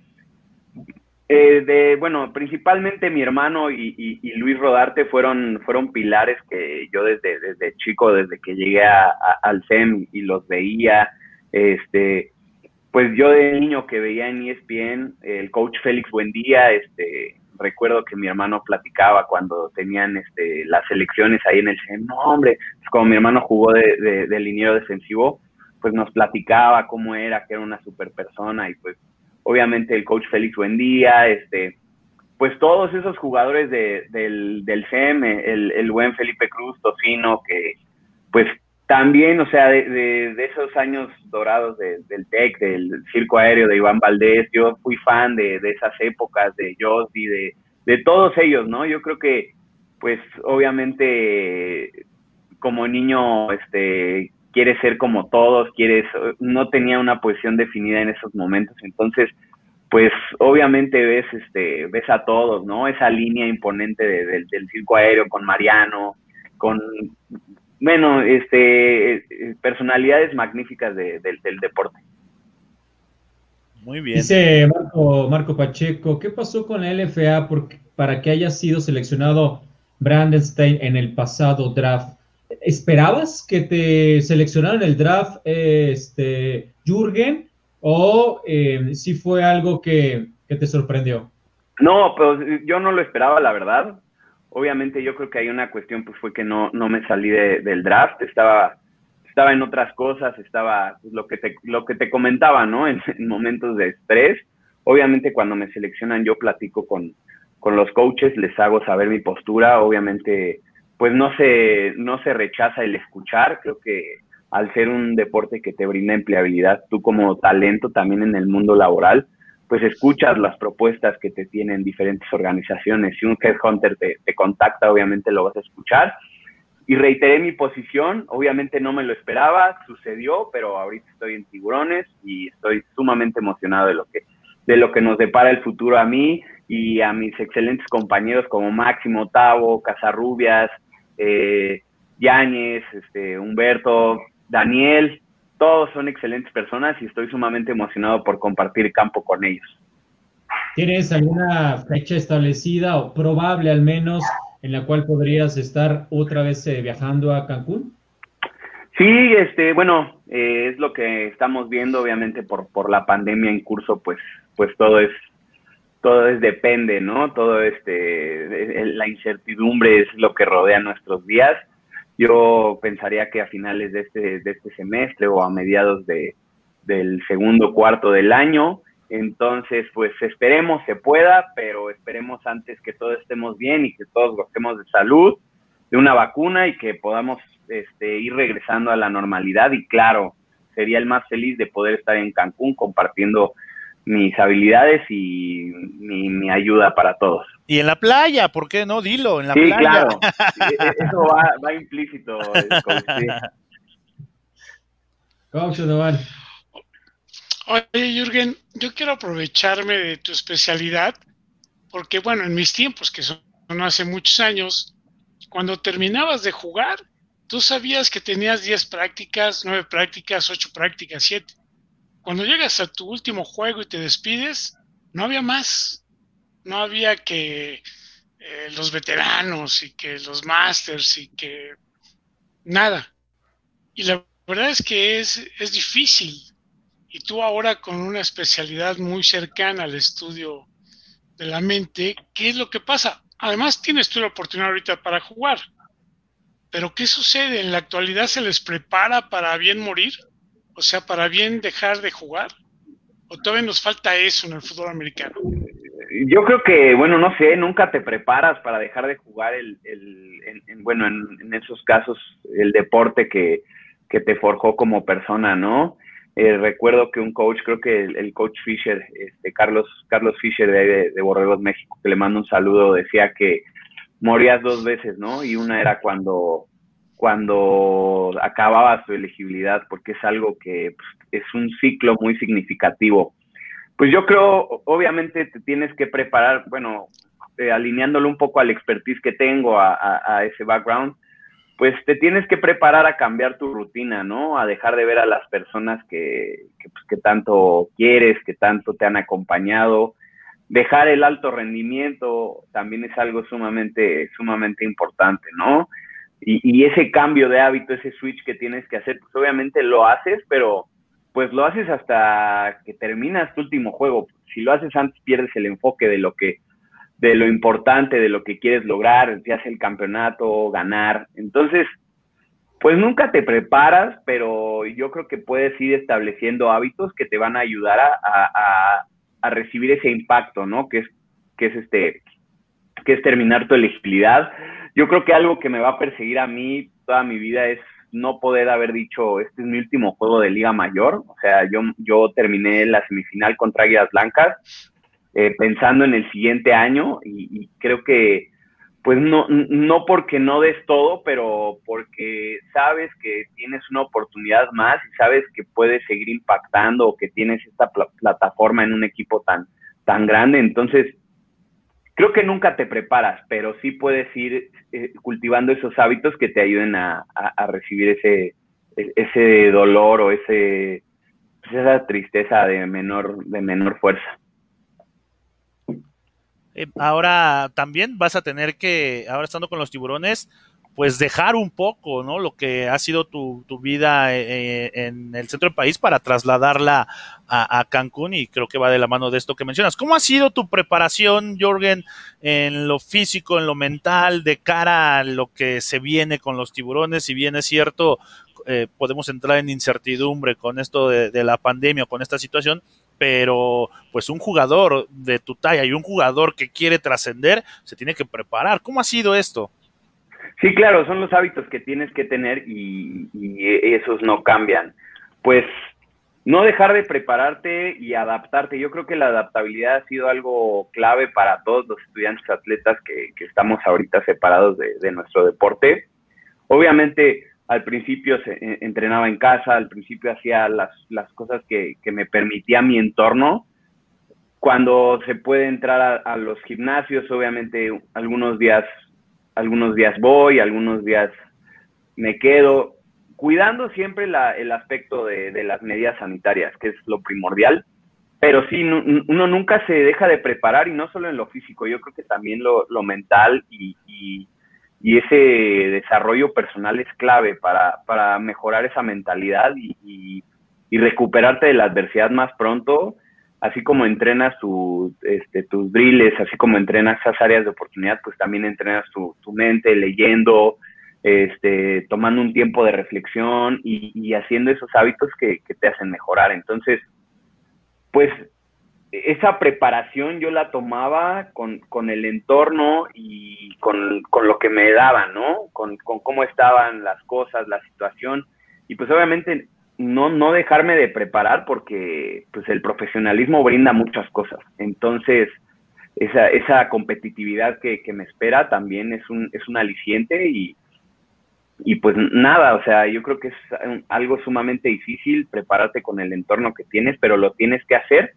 Eh, de, bueno, principalmente mi hermano y, Luis Rodarte fueron, fueron pilares que yo desde, desde chico, desde que llegué al CEM y los veía, este, pues yo de niño que veía en ESPN, el coach Félix Buendía, este, recuerdo que mi hermano platicaba cuando tenían este, las elecciones ahí en el CEM, no hombre, como mi hermano jugó de, de, de liniero defensivo, pues nos platicaba cómo era, que era una super persona y pues obviamente el coach Félix Buendía, este, pues todos esos jugadores del, del CEM, el, el, buen Felipe Cruz, Tocino, que pues también, o sea, de, esos años dorados del TEC, del circo aéreo de Iván Valdés, yo fui fan de, esas épocas, de Josby, de, de todos ellos, ¿no? Yo creo que, pues, obviamente, como niño, este, quieres ser como todos, quieres, no tenía una posición definida en esos momentos, entonces, pues obviamente ves, este, ves a todos, ¿no? Esa línea imponente del circo aéreo con Mariano, con, bueno, este, personalidades magníficas del deporte. Muy bien. Dice Marco, Marco Pacheco, ¿qué pasó con la LFA para que haya sido seleccionado Brandenstein en el pasado draft? ¿Esperabas que te seleccionaran el draft este, Jürgen o eh, si fue algo que, te sorprendió? No, pues yo no lo esperaba, la verdad. Obviamente yo creo que hay una cuestión, pues fue que no, no me salí del draft, estaba, estaba en otras cosas, estaba pues, lo, que te, lo que te comentaba, ¿no? En, momentos de estrés. Obviamente cuando me seleccionan yo platico con, con los coaches, les hago saber mi postura, obviamente pues no se, no se rechaza el escuchar, creo que al ser un deporte que te brinda empleabilidad, tú como talento también en el mundo laboral, pues escuchas las propuestas que te tienen diferentes organizaciones. Si un headhunter te, te contacta, obviamente lo vas a escuchar. Y reiteré mi posición, obviamente no me lo esperaba, sucedió, pero ahorita estoy en tiburones y estoy sumamente emocionado de lo que, de lo que nos depara el futuro a mí y a mis excelentes compañeros como Máximo, Tavo, Casarrubias, eh, Yáñez, este, Humberto, Daniel, todos son excelentes personas y estoy sumamente emocionado por compartir campo con ellos. ¿Tienes alguna fecha establecida o probable al menos en la cual podrías estar otra vez eh, viajando a Cancún? Sí, este, bueno, eh, es lo que estamos viendo, obviamente por, por la pandemia en curso, pues, pues todo es, todo es depende, ¿no? Todo este, la incertidumbre es lo que rodea nuestros días yo pensaría que a finales de este, de este semestre o a mediados de, del segundo cuarto del año. Entonces, pues esperemos se pueda, pero esperemos antes que todos estemos bien y que todos gocemos de salud, de una vacuna y que podamos este, ir regresando a la normalidad. Y claro, sería el más feliz de poder estar en Cancún compartiendo mis habilidades y mi, ayuda para todos. Y en la playa, ¿por qué no? Dilo, en la playa. Sí, claro. E, eso va, va implícito. Coach, Oye, Jürgen, yo quiero aprovecharme de tu especialidad, porque bueno, en mis tiempos, que son hace muchos años, cuando terminabas de jugar, tú sabías que tenías 10 prácticas, 9 prácticas, 8 prácticas, 7 cuando llegas a tu último juego y te despides, no había más. No había que eh, los veteranos y que los masters y que nada. Y la verdad es que es, es difícil. Y tú ahora con una especialidad muy cercana al estudio de la mente, ¿qué es lo que pasa? Además tienes tú la oportunidad ahorita para jugar. Pero ¿qué sucede? ¿En la actualidad se les prepara para bien morir? O sea, para bien dejar de jugar. ¿O todavía nos falta eso en el fútbol americano? Yo creo que, bueno, no sé, nunca te preparas para dejar de jugar el, bueno, en, esos casos, el deporte que, te forjó como persona, ¿no? Eh, recuerdo que un coach, creo que el, coach Fisher, este, Carlos, Carlos Fisher de, de, Borregos México, que le mando un saludo, decía que morías dos veces, ¿no? Y una era cuando cuando acababa su elegibilidad, porque es algo que pues, es un ciclo muy significativo. Pues yo creo, obviamente te tienes que preparar, bueno, eh, alineándolo un poco al expertise que tengo, a, ese background, pues te tienes que preparar a cambiar tu rutina, ¿no? A dejar de ver a las personas que, que, pues, tanto quieres, que tanto te han acompañado. Dejar el alto rendimiento también es algo sumamente, sumamente importante, ¿no? Y, ese cambio de hábito, ese switch que tienes que hacer, pues obviamente lo haces, pero pues lo haces hasta que terminas tu último juego. Si lo haces antes, pierdes el enfoque de lo que, de lo importante, de lo que quieres lograr, ya sea el campeonato, ganar. Entonces, pues nunca te preparas, pero yo creo que puedes ir estableciendo hábitos que te van a ayudar a, a, recibir ese impacto, ¿no? Que es, que es este, que es terminar tu elegibilidad. Yo creo que algo que me va a perseguir a mí toda mi vida es no poder haber dicho, este es mi último juego de Liga Mayor. O sea, yo, yo terminé la semifinal contra Águilas Blancas eh, pensando en el siguiente año y, creo que, pues no, no porque no des todo, pero porque sabes que tienes una oportunidad más y sabes que puedes seguir impactando o que tienes esta plataforma en un equipo tan, tan grande. Entonces, creo que nunca te preparas, pero sí puedes ir eh, cultivando esos hábitos que te ayuden a, recibir ese, ese dolor o ese, pues esa tristeza de menor, de menor fuerza. Eh, ahora también vas a tener que, ahora estando con los tiburones, pues dejar un poco, ¿no? Lo que ha sido tu, vida eh, eh, en el centro del país para trasladarla a, Cancún y creo que va de la mano de esto que mencionas. ¿Cómo ha sido tu preparación, Jorgen, en lo físico, en lo mental, de cara a lo que se viene con los tiburones? Si bien es cierto, podemos entrar en incertidumbre con esto de, de la pandemia, con esta situación, pero pues un jugador de tu talla y un jugador que quiere trascender se tiene que preparar. ¿Cómo ha sido esto? Sí, claro, son los hábitos que tienes que tener y, esos no cambian. Pues no dejar de prepararte y adaptarte. Yo creo que la adaptabilidad ha sido algo clave para todos los estudiantes atletas que, estamos ahorita separados de, de nuestro deporte. Obviamente, al principio se eh, entrenaba en casa, al principio hacía las, las cosas que, que, me permitía mi entorno. Cuando se puede entrar a, los gimnasios, obviamente algunos días, algunos días voy, algunos días me quedo, cuidando siempre la, el aspecto de, de, las medidas sanitarias, que es lo primordial. Pero sí, uno nunca se deja de preparar y no solo en lo físico, yo creo que también lo, lo mental y, y ese desarrollo personal es clave para, para mejorar esa mentalidad y, y, recuperarte de la adversidad más pronto, así como entrenas tu, este, tus drills, así como entrenas esas áreas de oportunidad, pues también entrenas tu, tu mente leyendo, este, tomando un tiempo de reflexión y, haciendo esos hábitos que, que te hacen mejorar. Entonces, pues esa preparación yo la tomaba con, con el entorno y con, con, lo que me daban, ¿no? Con, con, cómo estaban las cosas, la situación. Y pues obviamente no, no dejarme de preparar porque pues el profesionalismo brinda muchas cosas. Entonces, esa, esa competitividad que, que me espera también es un, es un aliciente y, y pues nada, o sea, yo creo que es algo sumamente difícil prepararte con el entorno que tienes, pero lo tienes que hacer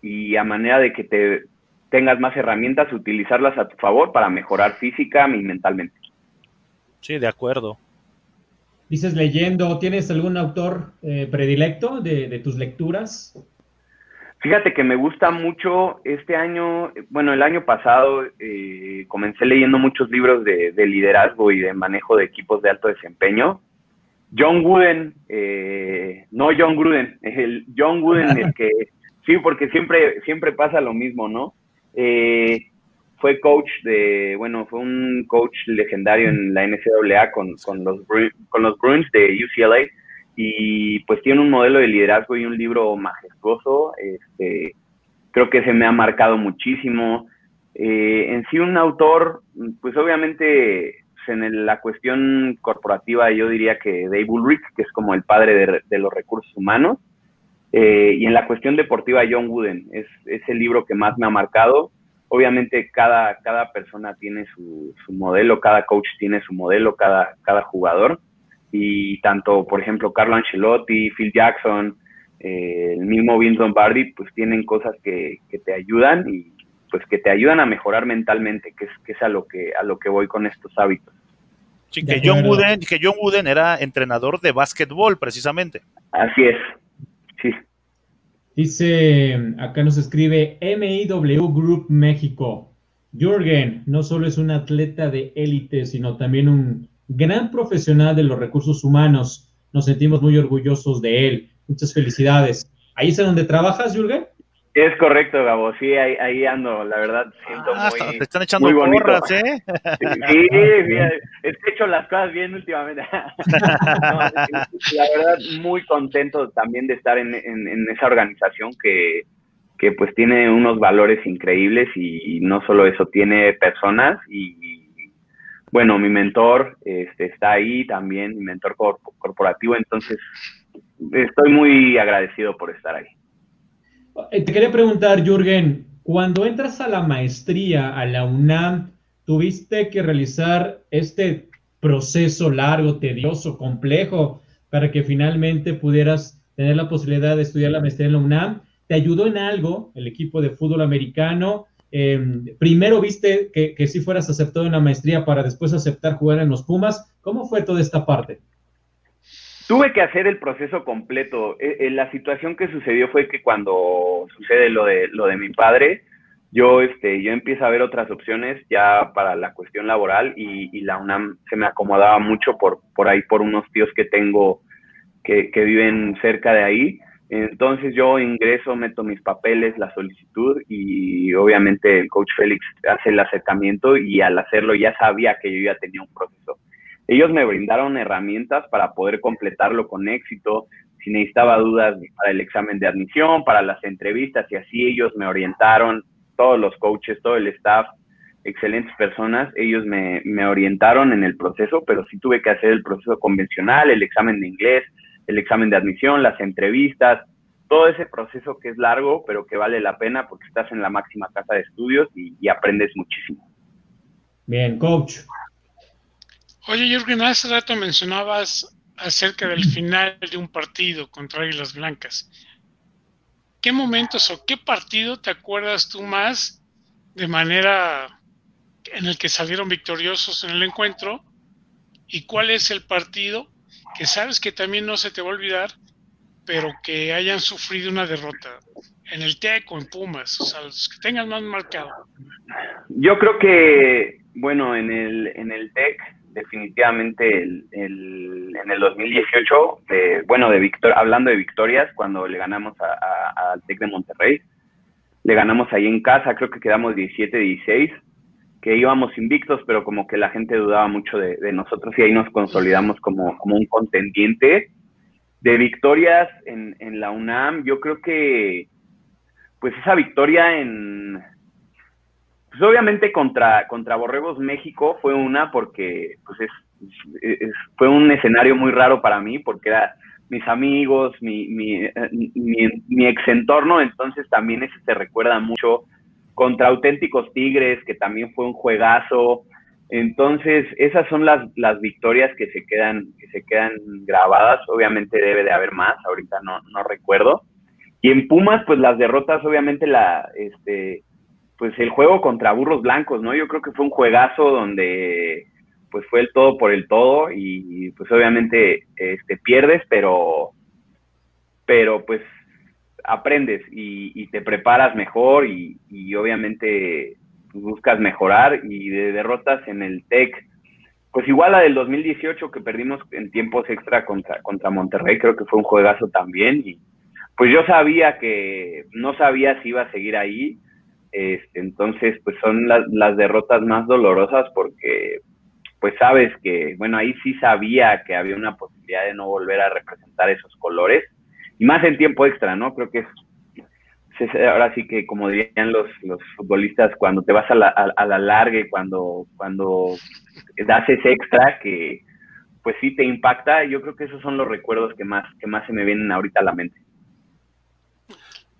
y a manera de que te tengas más herramientas, utilizarlas a tu favor para mejorar física y mentalmente. Sí, de acuerdo. Dices leyendo, ¿tienes algún autor eh, predilecto de, tus lecturas? Fíjate que me gusta mucho este año, bueno, el año pasado eh, comencé leyendo muchos libros de, liderazgo y de manejo de equipos de alto desempeño. John Wooden, eh, no John Gruden, el John Wooden, el que Sí, porque siempre, siempre pasa lo mismo, ¿no? Eh, fue coach de, bueno, fue un coach legendario en la NCAA con, con, los, con los Bruins de UCLA y pues tiene un modelo de liderazgo y un libro majestuoso. Este, creo que se me ha marcado muchísimo. Eh, en sí, un autor, pues obviamente en la cuestión corporativa yo diría que Dave Ulrich, que es como el padre de, de los recursos humanos. Eh, y en la cuestión deportiva, John Wooden es, es, el libro que más me ha marcado. Obviamente cada, cada persona tiene su, su, modelo, cada coach tiene su modelo, cada, cada jugador. Y tanto, por ejemplo, Carlo Ancelotti, Phil Jackson, eh, el mismo Vince Lombardi, pues tienen cosas que, que, te ayudan y pues que te ayudan a mejorar mentalmente, que es, que es a, lo que, a lo que voy con estos hábitos. Sí, que John, Wooden, que John Wooden era entrenador de básquetbol, precisamente. Así es, sí. Dice, acá nos escribe MIW Group México. Jürgen no solo es un atleta de élite, sino también un gran profesional de los recursos humanos. Nos sentimos muy orgullosos de él. Muchas felicidades. ¿Ahí es donde trabajas, Jürgen? Es correcto, Gabo, sí, ahí, ando, la verdad, siento ah, muy, te están echando porras, ¿eh? Sí, he hecho las cosas bien últimamente. la verdad, muy contento también de estar en, esa organización que, que, pues tiene unos valores increíbles y, no solo eso, tiene personas y, bueno, mi mentor este, está ahí también, mi mentor corporativo, entonces estoy muy agradecido por estar ahí. Eh, te quería preguntar, Jürgen, cuando entras a la maestría, a la UNAM, tuviste que realizar este proceso largo, tedioso, complejo, para que finalmente pudieras tener la posibilidad de estudiar la maestría en la UNAM. ¿Te ayudó en algo el equipo de fútbol americano? Em, primero viste que, sí fueras aceptado en la maestría para después aceptar jugar en los Pumas. ¿Cómo fue toda esta parte? Tuve que hacer el proceso completo. Eh, eh, la situación que sucedió fue que cuando sucede lo de, lo de mi padre, yo, este, yo empiezo a ver otras opciones ya para la cuestión laboral y, la UNAM se me acomodaba mucho por, por ahí, por unos tíos que tengo que, que viven cerca de ahí. Entonces yo ingreso, meto mis papeles, la solicitud y obviamente el coach Félix hace el acercamiento y al hacerlo ya sabía que yo ya tenía un proceso ellos me brindaron herramientas para poder completarlo con éxito. Si necesitaba dudas para el examen de admisión, para las entrevistas y así ellos me orientaron, todos los coaches, todo el staff, excelentes personas, ellos me, orientaron en el proceso, pero sí tuve que hacer el proceso convencional, el examen de inglés, el examen de admisión, las entrevistas, todo ese proceso que es largo, pero que vale la pena porque estás en la máxima casa de estudios y aprendes muchísimo. Bien, coach, Oye, Jürgen, hace rato mencionabas acerca del final de un partido contra Águilas Blancas. ¿Qué momentos o qué partido te acuerdas tú más de manera en el que salieron victoriosos en el encuentro? ¿Y cuál es el partido que sabes que también no se te va a olvidar, pero que hayan sufrido una derrota en el TEC o en Pumas? O sea, los que tengan más marcado. Yo creo que, bueno, en el, en el TEC definitivamente el, en el 2018, bueno, de victor, hablando de victorias, cuando le ganamos al TEC de Monterrey, le ganamos ahí en casa, creo que quedamos 17-16, que íbamos invictos, pero como que la gente dudaba mucho de, nosotros y ahí nos consolidamos como, como un contendiente. De victorias en, en la UNAM, yo creo que pues esa victoria en, pues obviamente contra, contra Borregos México fue una porque pues es, fue un escenario muy raro para mí porque era mis amigos, mi, mi, mi, ex entorno, entonces también ese se recuerda mucho contra auténticos Tigres, que también fue un juegazo. Entonces, esas son las, las victorias que se quedan, que se quedan grabadas. Obviamente debe de haber más, ahorita no, no recuerdo. Y en Pumas, pues las derrotas, obviamente la, este, pues el juego contra Burros Blancos, ¿no? Yo creo que fue un juegazo donde pues fue el todo por el todo y pues obviamente este pierdes, pero pero pues aprendes y, te preparas mejor y, obviamente buscas mejorar y de derrotas en el TEC, pues igual la del 2018 que perdimos en tiempos extra contra, contra Monterrey, creo que fue un juegazo también y pues yo sabía que no sabía si iba a seguir ahí, este, entonces, pues son las, derrotas más dolorosas porque, pues sabes que, bueno, ahí sí sabía que había una posibilidad de no volver a representar esos colores, y más en tiempo extra, ¿no? Creo que es, ahora sí que, como dirían los, los futbolistas, cuando te vas a la, a, la larga y cuando, cuando das ese extra que, pues sí te impacta, yo creo que esos son los recuerdos que más, que más se me vienen ahorita a la mente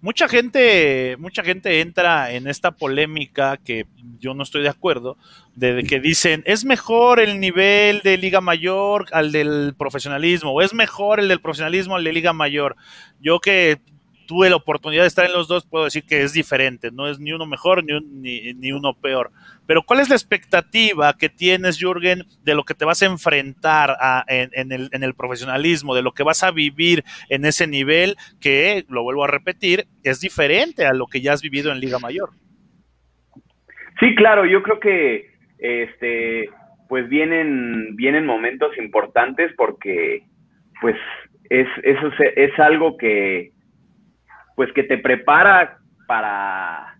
mucha gente, mucha gente entra en esta polémica que yo no estoy de acuerdo, de que dicen, es mejor el nivel de Liga Mayor al del profesionalismo, o es mejor el del profesionalismo al de Liga Mayor. Yo que tuve la oportunidad de estar en los dos, puedo decir que es diferente, no es ni uno mejor ni, ni, uno peor. Pero ¿cuál es la expectativa que tienes, Jürgen, de lo que te vas a enfrentar en, el, profesionalismo, de lo que vas a vivir en ese nivel que, lo vuelvo a repetir, es diferente a lo que ya has vivido en Liga Mayor? Sí, claro, yo creo que este pues vienen vienen momentos importantes porque pues es eso es algo que pues que te prepara para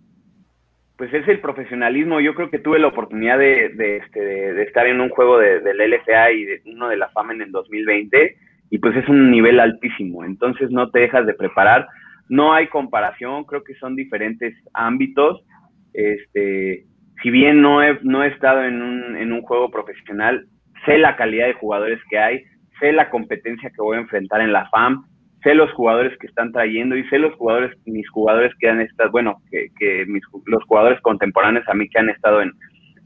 pues es el profesionalismo. Yo creo que tuve la oportunidad de, de, este, de, estar en un juego del LFA y de uno de la FAMA en el 2020 y pues es un nivel altísimo. Entonces no te dejas de preparar. No hay comparación, creo que son diferentes ámbitos. Este, si bien no he, no he estado en un, en un juego profesional, sé la calidad de jugadores que hay, sé la competencia que voy a enfrentar en la FAM, sé los jugadores que están trayendo y sé los jugadores, mis jugadores que han estado, bueno, que, que mis, los jugadores contemporáneos a mí que han estado en,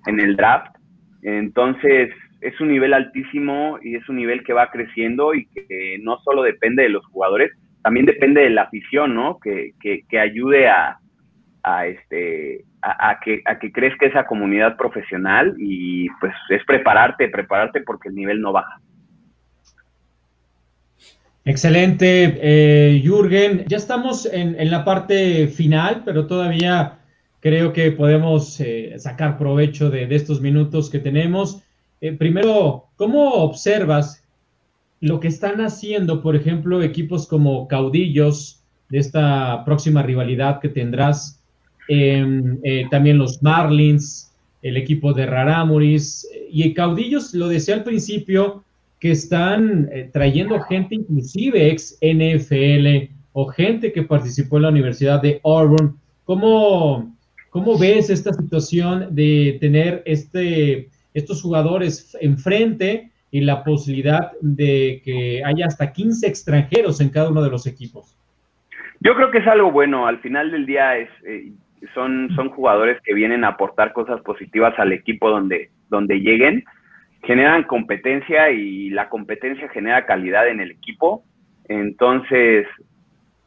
el draft. Entonces, es un nivel altísimo y es un nivel que va creciendo y que no solo depende de los jugadores, también depende de la afición, ¿no? Que, que, que ayude a, a este a, que a que crezca esa comunidad profesional y pues es prepararte, prepararte porque el nivel no baja. Excelente, eh, Jürgen. Ya estamos en, en, la parte final, pero todavía creo que podemos eh, sacar provecho de, de, estos minutos que tenemos. Eh, primero, ¿cómo observas lo que están haciendo, por ejemplo, equipos como Caudillos de esta próxima rivalidad que tendrás Em, eh, también los Marlins, el equipo de Raramuris y Caudillos, lo decía al principio, que están eh, trayendo gente inclusive ex NFL o gente que participó en la Universidad de Auburn. ¿Cómo, cómo ves esta situación de tener este, estos jugadores enfrente y la posibilidad de que haya hasta 15 extranjeros en cada uno de los equipos? Yo creo que es algo bueno. Al final del día es, eh, son, son jugadores que vienen a aportar cosas positivas al equipo donde, donde lleguen, generan competencia y la competencia genera calidad en el equipo. Entonces,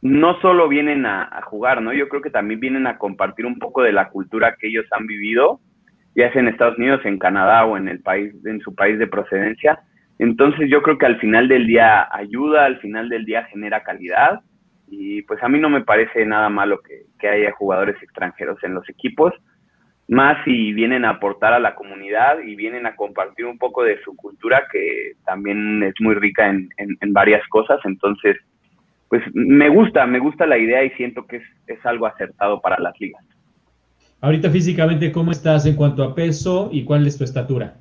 no solo vienen a, jugar, ¿no? Yo creo que también vienen a compartir un poco de la cultura que ellos han vivido, ya sea en Estados Unidos, en Canadá o en el país, en su país de procedencia. Entonces yo creo que al final del día ayuda, al final del día genera calidad y pues a mí no me parece nada malo que, haya jugadores extranjeros en los equipos, más si vienen a aportar a la comunidad y vienen a compartir un poco de su cultura que también es muy rica en, varias cosas, entonces pues me gusta, me gusta la idea y siento que es, algo acertado para las ligas. Ahorita físicamente, ¿cómo estás en cuanto a peso y cuál es tu estatura?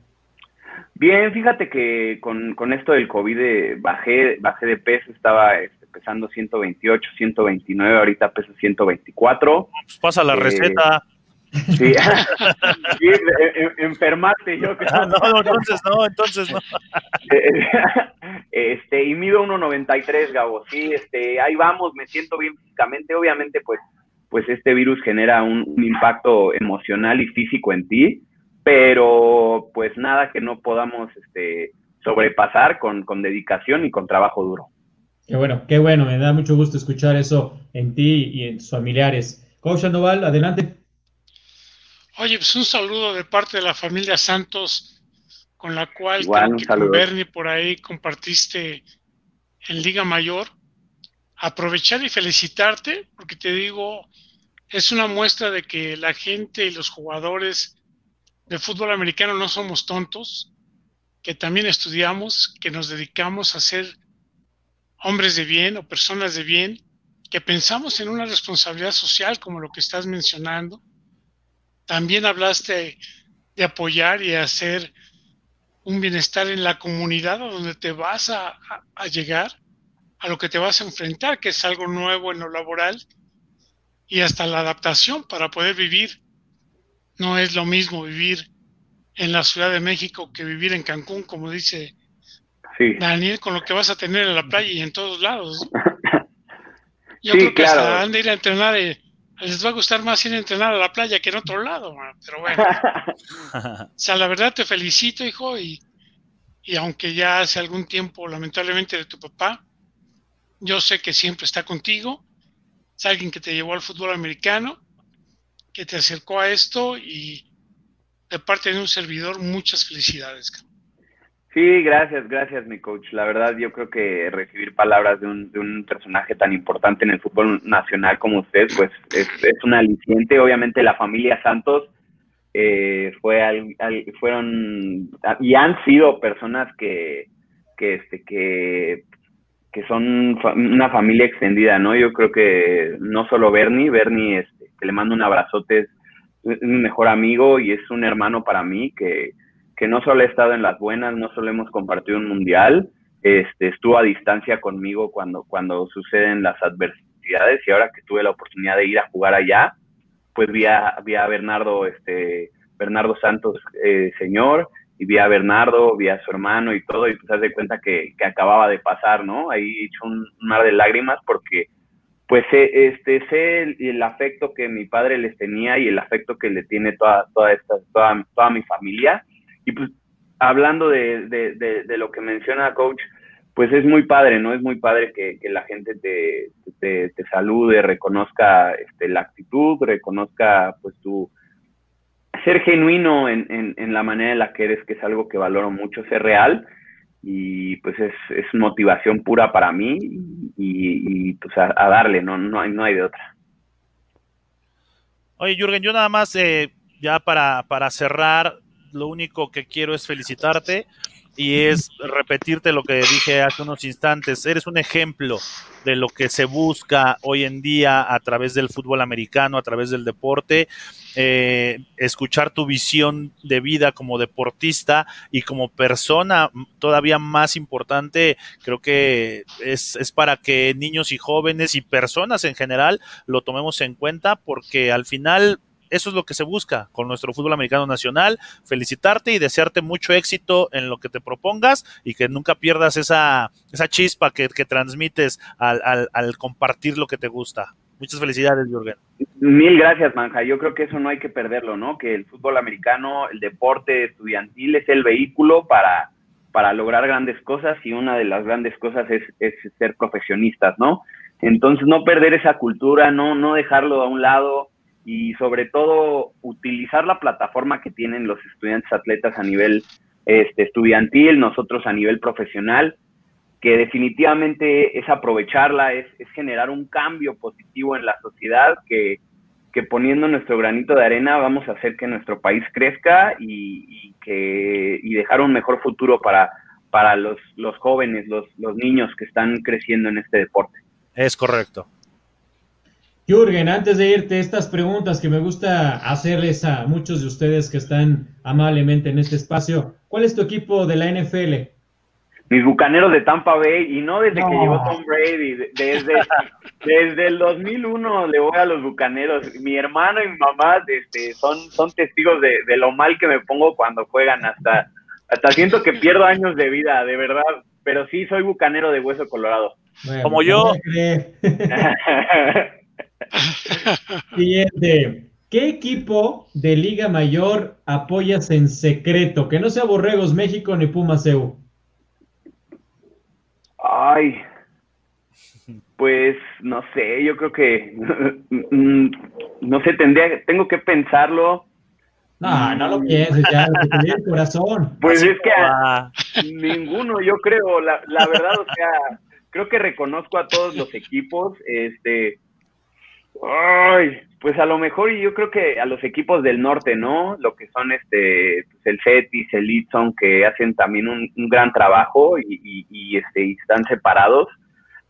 Bien, fíjate que con, con esto del COVID eh, bajé, bajé de peso, estaba este, pesando 128, 129, ahorita pesa 124. Pues pasa la eh, receta. Sí, sí enfermate, yo creo. Ah, no, entonces no, entonces no. Este, y mido 1.93, Gabo, sí, este, ahí vamos, me siento bien físicamente, obviamente, pues, pues este virus genera un, un impacto emocional y físico en ti, pero pues nada que no podamos este, sobrepasar con, con dedicación y con trabajo duro. Qué bueno, qué bueno, me da mucho gusto escuchar eso en ti y en tus familiares. Coach Sandoval, adelante. Oye, pues un saludo de parte de la familia Santos, con la cual con Bernie por ahí compartiste en Liga Mayor. Aprovechar y felicitarte, porque te digo, es una muestra de que la gente y los jugadores de fútbol americano no somos tontos, que también estudiamos, que nos dedicamos a hacer hombres de bien o personas de bien, que pensamos en una responsabilidad social como lo que estás mencionando. También hablaste de apoyar y hacer un bienestar en la comunidad a donde te vas a, llegar, a lo que te vas a enfrentar, que es algo nuevo en lo laboral, y hasta la adaptación para poder vivir. No es lo mismo vivir en la Ciudad de México que vivir en Cancún, como dice Daniel, con lo que vas a tener en la playa y en todos lados. Yo creo que hasta han de ir a entrenar, eh, les va a gustar más ir a entrenar a la playa que en otro lado, pero bueno. o sea, la verdad te felicito, hijo, y, y aunque ya hace algún tiempo, lamentablemente, de tu papá, yo sé que siempre está contigo. Es alguien que te llevó al fútbol americano, que te acercó a esto y de parte de un servidor, muchas felicidades. Sí, gracias, gracias, mi coach. La verdad, yo creo que recibir palabras de un, de un personaje tan importante en el fútbol nacional como usted, pues es, es un aliciente. Obviamente, la familia Santos eh, fue al, fueron y han sido personas que, que, este, que, que son una familia extendida, ¿no? Yo creo que no solo Bernie, Bernie, este, que le mando un abrazote, es, es mi mejor amigo y es un hermano para mí que que no solo he estado en las buenas, no solo hemos compartido un mundial, este, estuvo a distancia conmigo cuando, cuando suceden las adversidades y ahora que tuve la oportunidad de ir a jugar allá, pues vi a, vi a Bernardo, este, Bernardo Santos, eh, señor, y vi a Bernardo, vi a su hermano y todo, y pues de cuenta que, que acababa de pasar, ¿no? Ahí he hecho un mar de lágrimas porque pues este sé el, el, afecto que mi padre les tenía y el afecto que le tiene toda toda esta toda, toda mi familia y pues hablando de, de, lo que menciona coach, pues es muy padre, ¿no? Es muy padre que, la gente te, te, salude, reconozca este, la actitud, reconozca pues tu ser genuino en, en, la manera en la que eres, que es algo que valoro mucho, ser real y pues es, es motivación pura para mí y, pues a, a, darle, no, no, hay, no hay de otra. Oye, Jürgen, yo nada más, eh, ya para, para cerrar, lo único que quiero es felicitarte y es repetirte lo que dije hace unos instantes. Eres un ejemplo de lo que se busca hoy en día a través del fútbol americano, a través del deporte. Eh, escuchar tu visión de vida como deportista y como persona todavía más importante, creo que es, es para que niños y jóvenes y personas en general lo tomemos en cuenta porque al final eso es lo que se busca con nuestro fútbol americano nacional. Felicitarte y desearte mucho éxito en lo que te propongas y que nunca pierdas esa, esa chispa que, que transmites al, al, al compartir lo que te gusta. Muchas felicidades, Jürgen. Mil gracias, Manja. Yo creo que eso no hay que perderlo, ¿no? Que el fútbol americano, el deporte estudiantil es el vehículo para, para lograr grandes cosas y una de las grandes cosas es, es ser profesionistas, ¿no? Entonces, no perder esa cultura, no, no dejarlo a un lado, y sobre todo utilizar la plataforma que tienen los estudiantes atletas a nivel este, estudiantil, nosotros a nivel profesional, que definitivamente es aprovecharla, es, es generar un cambio positivo en la sociedad, que, que, poniendo nuestro granito de arena vamos a hacer que nuestro país crezca y, y que, y dejar un mejor futuro para, para los, los jóvenes, los, los niños que están creciendo en este deporte. Es correcto. Jürgen, antes de irte, estas preguntas que me gusta hacerles a muchos de ustedes que están amablemente en este espacio. ¿Cuál es tu equipo de la NFL? Mis bucaneros de Tampa Bay, y no desde no. que llegó Tom Brady, desde, desde el 2001 le voy a los bucaneros. Mi hermano y mi mamá este, son, son testigos de, de lo mal que me pongo cuando juegan, hasta, hasta siento que pierdo años de vida, de verdad. Pero sí, soy bucanero de hueso colorado. Bueno, Como yo. Siguiente. ¿Qué equipo de Liga Mayor apoyas en secreto? Que no sea Borregos México ni Pumas EU. Ay, pues no sé, yo creo que no sé, tendría, tengo que pensarlo. No, no lo pienses, ya, el corazón. Pues Así es que a, ninguno, yo creo, la, la verdad, o sea, creo que reconozco a todos los equipos, este, Ay, pues a lo mejor yo creo que a los equipos del norte, ¿no? Lo que son este pues el Cetis, el Litson, que hacen también un, un gran trabajo y, y, y, este, y están separados.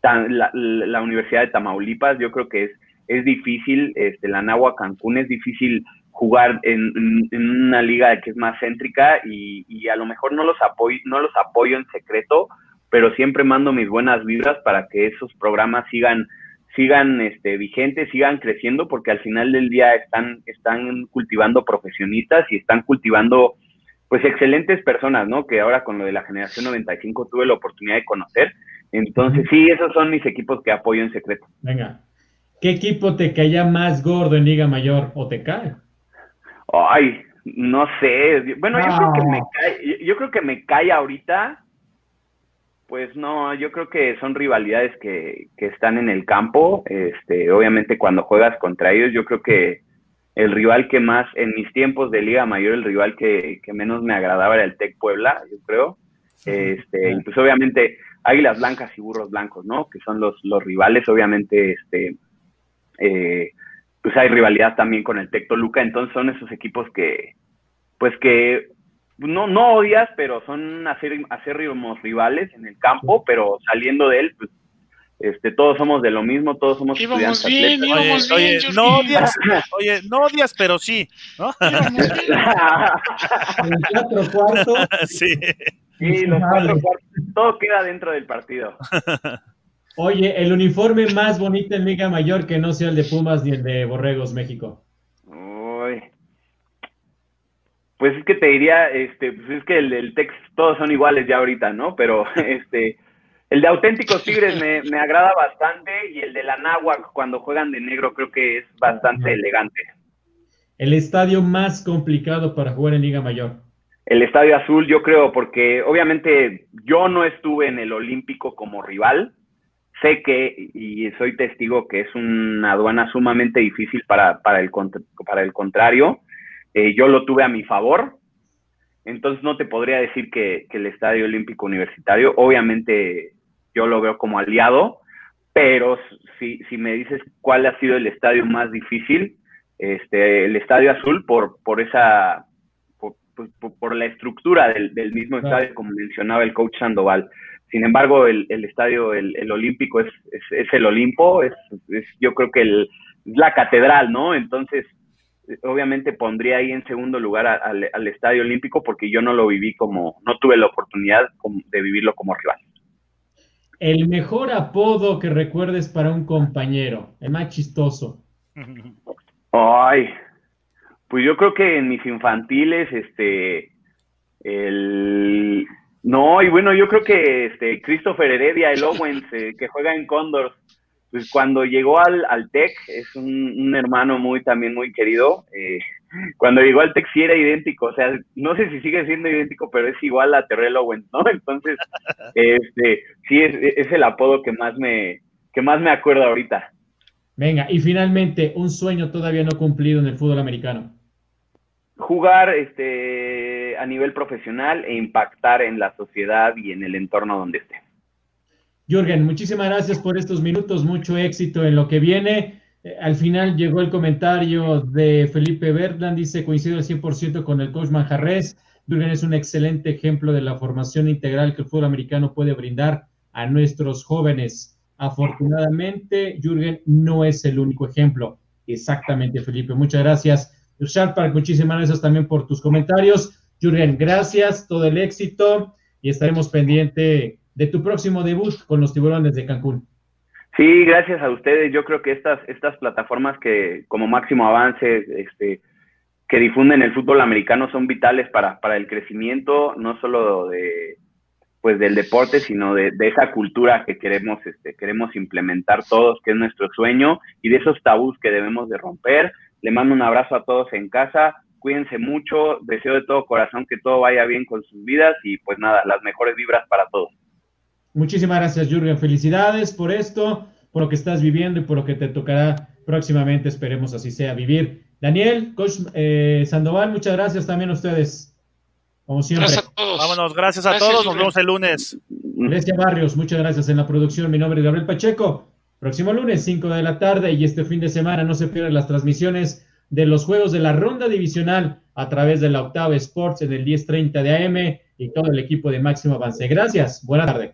La, la, Universidad de Tamaulipas, yo creo que es, es difícil, este, la Nahua Cancún es difícil jugar en, en, en, una liga que es más céntrica y, y a lo mejor no los apoyo, no los apoyo en secreto, pero siempre mando mis buenas vibras para que esos programas sigan sigan este, vigentes, sigan creciendo, porque al final del día están, están cultivando profesionistas y están cultivando pues excelentes personas, ¿no? Que ahora con lo de la generación 95 tuve la oportunidad de conocer. Entonces, sí, esos son mis equipos que apoyo en secreto. Venga. ¿Qué equipo te caía más gordo en Liga Mayor o te cae? Ay, no sé. Bueno, yo creo que me cae, yo creo que me cae ahorita pues no, yo creo que son rivalidades que, que están en el campo. Este, obviamente cuando juegas contra ellos, yo creo que el rival que más, en mis tiempos de Liga Mayor, el rival que, menos me agradaba era el Tec Puebla, yo creo. Este, y pues obviamente Águilas Blancas y Burros Blancos, ¿no? Que son los, los rivales, obviamente, este, eh, pues hay rivalidad también con el Tec Toluca, entonces son esos equipos que, pues que no, no odias, pero son acérrimos rivales en el campo, pero saliendo de él, pues este, todos somos de lo mismo, todos somos íbamos bien, íbamos oye, bien, no odias, oye, no odias, pero sí, ¿no? cuatro cuartos. Sí. Sí, los cuatro cuartos, todo queda dentro del partido. Oye, el uniforme más bonito en Liga Mayor que no sea el de Pumas ni el de Borregos México. Uy. Pues es que te diría, este, pues es que el, el Tex todos son iguales ya ahorita, ¿no? Pero este el de Auténticos Tigres me, agrada bastante y el de la Náhuac cuando juegan de negro creo que es bastante elegante. El estadio más complicado para jugar en Liga Mayor. El Estadio Azul, yo creo, porque obviamente yo no estuve en el Olímpico como rival. Sé que, y soy testigo, que es una aduana sumamente difícil para, para, el, para el contrario. Eh, yo lo tuve a mi favor, entonces no te podría decir que, que, el Estadio Olímpico Universitario, obviamente yo lo veo como aliado, pero si, si me dices cuál ha sido el estadio más difícil, este, el Estadio Azul por, por esa, por, por, la estructura del, del mismo estadio, como mencionaba el coach Sandoval. Sin embargo, el, el estadio, el, el Olímpico es, es, el Olimpo, es, es, yo creo que el, la catedral, ¿no? Entonces, obviamente pondría ahí en segundo lugar al, al Estadio Olímpico porque yo no lo viví como, no tuve la oportunidad de vivirlo como rival. El mejor apodo que recuerdes para un compañero, el más chistoso. Ay, pues yo creo que en mis infantiles, este, el, no, y bueno, yo creo que este, Christopher Heredia, el Owens, eh, que juega en Condors, pues cuando llegó al, al TEC, es un, hermano muy, también muy querido, eh, cuando llegó al Tech sí era idéntico, o sea, no sé si sigue siendo idéntico, pero es igual a Terrell Owens, ¿no? Entonces, este, sí es, el apodo que más me, que más me acuerdo ahorita. Venga, y finalmente, un sueño todavía no cumplido en el fútbol americano. Jugar este, a nivel profesional e impactar en la sociedad y en el entorno donde esté. Jürgen, muchísimas gracias por estos minutos, mucho éxito en lo que viene. Eh, al final llegó el comentario de Felipe Bertland, dice, coincido al 100% con el coach Manjarres. Jürgen es un excelente ejemplo de la formación integral que el fútbol americano puede brindar a nuestros jóvenes. Afortunadamente, Jürgen no es el único ejemplo. Exactamente, Felipe. Muchas gracias. Sharpark, muchísimas gracias también por tus comentarios. Jürgen, gracias, todo el éxito y estaremos pendiente de tu próximo debut con los tiburones de Cancún. Sí, gracias a ustedes. Yo creo que estas, estas plataformas que como máximo avance, este, que difunden el fútbol americano son vitales para, para el crecimiento, no solo de pues del deporte, sino de, de, esa cultura que queremos, este, queremos implementar todos, que es nuestro sueño, y de esos tabús que debemos de romper. Le mando un abrazo a todos en casa, cuídense mucho, deseo de todo corazón que todo vaya bien con sus vidas y pues nada, las mejores vibras para todos. Muchísimas gracias, Jürgen. Felicidades por esto, por lo que estás viviendo y por lo que te tocará próximamente. Esperemos así sea vivir. Daniel, Coach eh, Sandoval, muchas gracias también a ustedes. Como siempre. Gracias a todos. Vámonos, gracias a todos. Nos vemos el lunes. Grecia Barrios, muchas gracias en la producción. Mi nombre es Gabriel Pacheco. Próximo lunes, 5 de la tarde y este fin de semana no se pierdan las transmisiones de los juegos de la ronda divisional a través de la Octava Sports en el 10:30 de AM y todo el equipo de Máximo Avance. Gracias. Buena tarde.